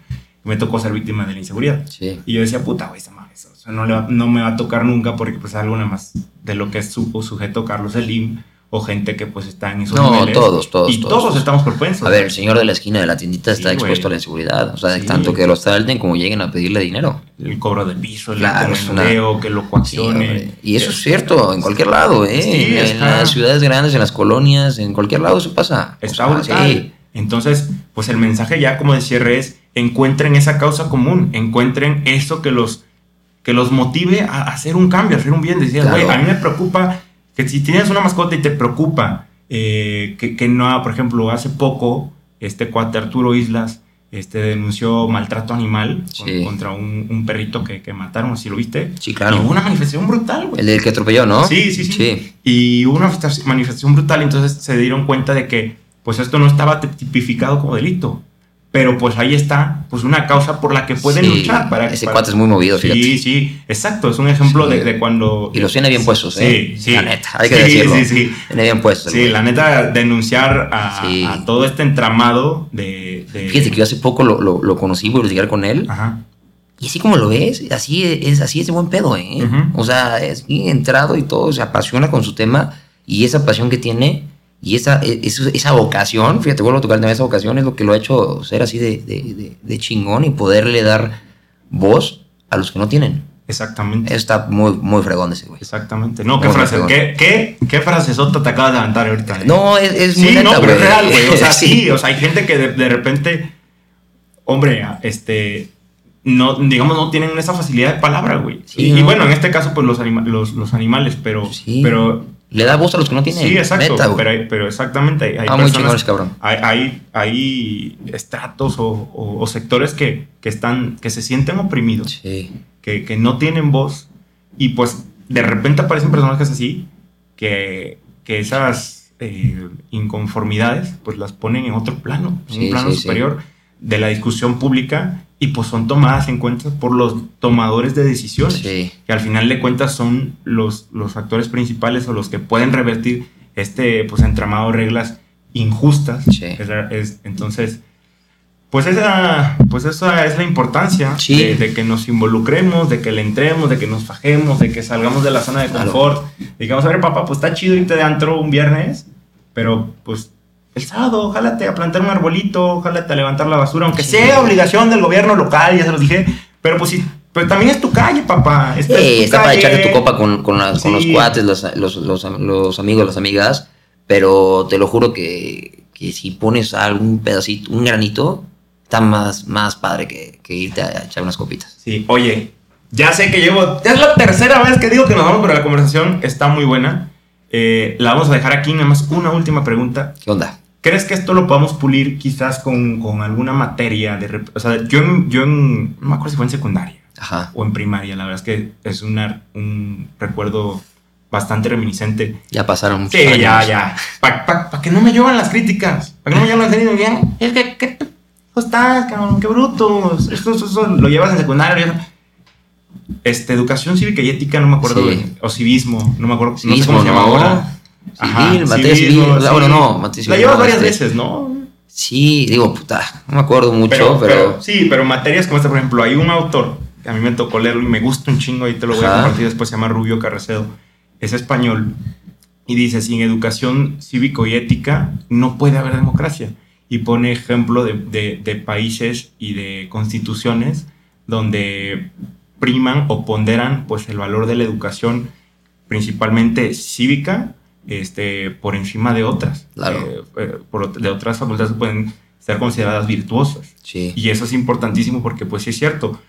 me tocó ser víctima de la inseguridad. Sí. Y yo decía, puta, güey, esa madre, eso, no, le va- no me va a tocar nunca porque pues algo nada más de lo que es su sujeto Carlos Slim o gente que pues está en esos No, niveles. todos, todos, Y todos. todos, estamos propensos. A ver, el señor de la esquina de la tiendita Sí, está expuesto a la inseguridad. O sea, Sí. tanto que lo salten como lleguen a pedirle dinero. El cobro del piso, el Claro, una- que lo coaccione. y eso es cierto, en cualquier lado, ¿eh? En, las ciudades grandes, en las colonias, en cualquier lado eso pasa. O Está sea, brutal. sí. Entonces, pues el mensaje ya como de cierre es, encuentren esa causa común, encuentren eso que los, que los motive a hacer un cambio, a hacer un bien. Decías, Claro. güey, a mí me preocupa que si tienes una mascota y te preocupa eh, que, que no, por ejemplo, hace poco, este cuate Arturo Islas este, denunció maltrato animal Sí. contra un, un perrito que, que mataron, si lo viste. Sí, claro. Y hubo una manifestación brutal, güey. El del que atropelló, ¿no? Sí, sí, sí, Sí. Y hubo una manifesta- manifestación brutal, entonces se dieron cuenta de que pues esto no estaba tipificado como delito. Pero pues ahí está, pues una causa por la que pueden Sí, luchar para Ese para- cuate es muy movido, fíjate. Sí, sí, exacto, es un ejemplo Sí. de, de cuando... Y los tiene bien puestos, ¿eh? Sí, sí. La neta, hay que Sí, decirlo. Sí, sí, Tiene bien puestos. Sí, la neta, denunciar a, a todo este entramado de... de- Fíjate que yo hace poco lo, lo, lo conocí, voy a platicar con él. Ajá. Y así como lo ves, así es, así es de buen pedo, ¿eh? Ujú. O sea, es bien entrado y todo, se apasiona con su tema y esa pasión que tiene y esa, e- esa, esa vocación, fíjate, vuelvo a tocar el tema, esa vocación es lo que lo ha hecho ser así de, de, de- de chingón y poderle dar voz a los que no tienen. Exactamente. Eso está muy, muy fregón ese güey. Exactamente. No, qué frase, qué, qué, qué frase sota te acabas de levantar ahorita. eh? No, es, es muy Sí, neta, no, pero es real, güey. O sea, sí. o sea, hay gente que de, de repente, hombre, este, no, digamos, no tienen esa facilidad de palabra, güey. Sí, y, y ¿no? bueno, en este caso, pues los, anima- los, los animales, pero, pero Le da voz a los que no tienen. sí, exacto. Güey. pero, pero exactamente, hay, hay ah, personas- cabrón. hay, hay, hay estratos o, o- o sectores que, que están, que se sienten oprimidos, Sí. que, que no tienen voz, y pues de repente aparecen personajes así, que, que esas eh, inconformidades, pues las ponen en otro plano, en Sí, un plano sí. superior de la discusión pública, y pues son tomadas en cuenta por los tomadores de decisiones Sí. que al final de cuentas son los, los actores principales o los que pueden revertir este pues entramado de reglas injustas. Sí. Es- es- entonces, pues esa, pues esa es la importancia Sí. de, de que nos involucremos, de que le entremos, de que nos fajemos, de que salgamos de la zona de Claro. confort. Digamos, a ver, papá, pues está chido irte de antro un viernes, pero pues el sábado, jálate a plantar un arbolito, jálate a levantar la basura, aunque Sí. sea obligación del gobierno local, ya se los dije, pero pues sí, pero también es tu calle, papá. Esta Sí, está para echarte tu copa con, con, los cuates, los, los, los, los amigos, las amigas, pero te lo juro que, que si pones algún pedacito, un granito, está más, más padre que, que irte a echar unas copitas. Sí, oye, ya sé que llevo. Ya es la tercera vez que digo que nos vamos, pero la conversación está muy buena. Eh, la vamos a dejar aquí. Nada más una última pregunta. ¿Qué onda? ¿Crees que esto lo podamos pulir quizás con, con alguna materia? De, o sea, yo en, yo en. No me acuerdo si fue en secundaria Ajá. o en primaria. La verdad es que es una, un recuerdo bastante reminiscente. Ya pasaron muchos Sí, años. ya, ya. Para que no me lluevan las críticas. Para que no me lluevan las críticas. Es que, ¿qué te- ¿cómo estás, cabrón? Qué brutos. Esto, esto, esto lo llevas en secundaria. Este, educación cívica y ética, no me acuerdo. Sí. o civismo, no me acuerdo. no sé Civismo, cómo se llama ¿no? ahora. Civil, civil. Bueno, no, materia civil La llevas no, varias este- veces, ¿no? Sí, digo, puta, no me acuerdo mucho, pero... Sí, pero materias como esta, por ejemplo, hay un autor que a mí me tocó leerlo y me gusta un chingo, y te lo voy a Ajá. compartir después, se llama Rubio Carrecedo. Es español y dice, sin educación cívico y ética no puede haber democracia. Y pone ejemplo de, de- de países y de constituciones donde priman o ponderan pues, el valor de la educación principalmente cívica este, por encima de otras. Claro. Eh, eh, por de otras facultades que pueden ser consideradas virtuosas. Sí. Y eso es importantísimo porque, pues sí es cierto.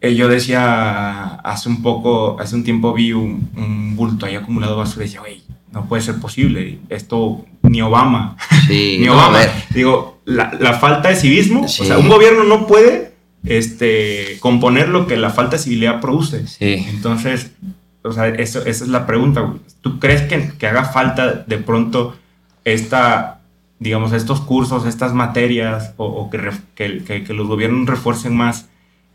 Eh, yo decía hace un poco, hace un tiempo vi un, un bulto ahí acumulado basura y decía, güey, no puede ser posible. Esto ni Obama, Sí, ni no, Obama. a ver. Digo, la, la falta de civismo, Sí. o sea, un gobierno no puede este, componer lo que la falta de civilidad produce. Sí. Entonces, o sea, eso, esa es la pregunta. güey. ¿Tú crees que, que haga falta de pronto esta, digamos, estos cursos, estas materias, o, o que, que, que- que los gobiernos refuercen más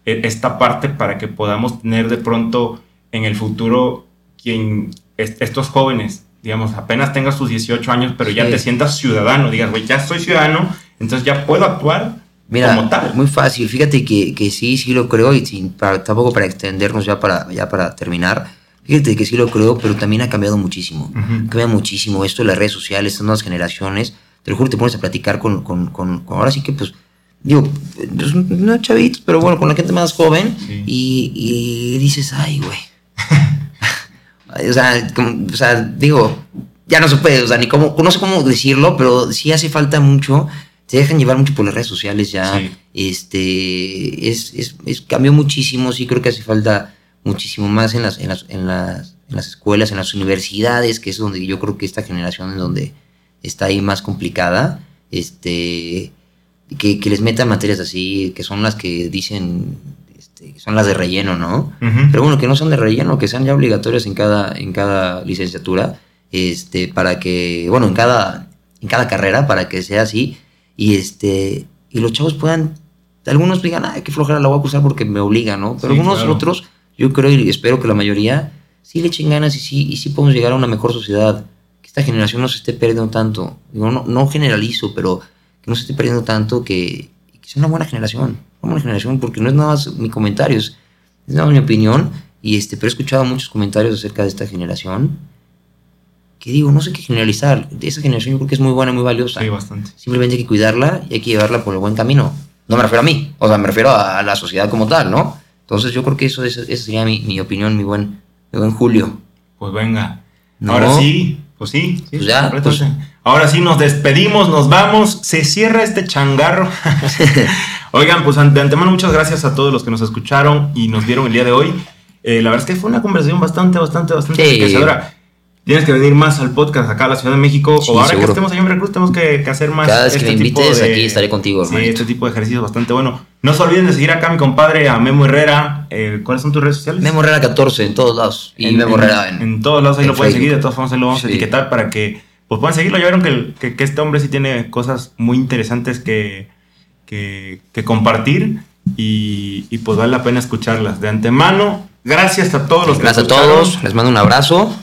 e- esta parte para que podamos tener de pronto en el futuro quien est- estos jóvenes, digamos, apenas tengas tus 18 años, pero ya te sientas ciudadano, digas, güey, ya soy ciudadano, entonces ya puedo actuar Mira, como tal. muy fácil. Fíjate que, que sí, sí lo creo y sin, para, tampoco para extendernos ya para, ya para terminar. Fíjate que sí lo creo, pero también ha cambiado muchísimo. Ujú. Cambia muchísimo esto de las redes sociales, estas nuevas generaciones. Te lo juro, te pones a platicar con, con, con, con- ahora sí que pues, digo, pues, no chavitos, pero bueno, con la gente más joven Sí. y, y dices, ay, güey. o, sea, como- o sea, digo, ya no se puede, o sea, ni cómo, no sé cómo decirlo, pero sí hace falta mucho. Se dejan llevar mucho por las redes sociales ya. Sí. Este, es, es, es- cambió muchísimo, sí creo que hace falta muchísimo más en las, en las, en las, en las escuelas, en las universidades, que es donde yo creo que esta generación es donde está ahí más complicada, este, que, que les metan materias así, que son las que dicen, este, son las de relleno, ¿no? Pero bueno, que no son de relleno, que sean ya obligatorias en cada, en cada licenciatura, este, para que, bueno, en cada, en cada carrera, para que sea así, y este, y los chavos puedan, algunos digan, ay, qué flojera la voy a cursar porque me obliga, ¿no? Pero Sí, algunos claro. otros, yo creo y espero que la mayoría, sí le echen ganas y sí, y sí podemos llegar a una mejor sociedad, que esta generación no se esté perdiendo tanto, digo, no, no generalizo, pero que no se esté perdiendo tanto, que, que sea una buena generación, una buena generación, porque no es nada más mi comentario, es, es nada más mi opinión, y este, pero he escuchado muchos comentarios acerca de esta generación, que digo, no sé qué generalizar, de esa generación yo creo que es muy buena, muy valiosa, Sí, bastante. simplemente hay que cuidarla y hay que llevarla por el buen camino. No me refiero a mí, o sea, me refiero a, a la sociedad como tal, ¿no? Entonces yo creo que eso, es- esa sería mi, mi opinión, mi buen, mi buen Julio. Pues venga. No. Ahora sí, Pues sí, sí Pues ya, completamente. Ahora sí nos despedimos, nos vamos, se cierra este changarro. Oigan, pues de antemano muchas gracias a todos los que nos escucharon y nos vieron el día de hoy. Eh, la verdad es que fue una conversación bastante, bastante, bastante Sí. enriquecedora. Tienes que venir más al podcast acá a la Ciudad de México. Sí, o ahora seguro. que estemos allá en Veracruz, tenemos que, que hacer más. Cada vez que me invites, de- aquí estaré contigo, Sí, hermanito. este tipo de ejercicios bastante bueno. No se olviden de seguir acá a mi compadre, a Memo Herrera. Eh, ¿Cuáles son tus redes sociales? Memo Herrera 14 en todos lados. Y en, Memo Herrera en, en todos lados ahí lo pueden seguir, de todas formas ahí lo vamos a Sí. etiquetar para que pues puedan seguirlo. Ya vieron que, el- que, que este hombre sí tiene cosas muy interesantes que, que, que compartir y, y, pues vale la pena escucharlas. De antemano, gracias a todos los que Gracias a todos. Les mando un abrazo.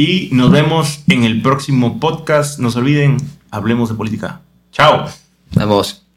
Y nos vemos en el próximo podcast. No se olviden, hablemos de política. Chao. Nos vemos.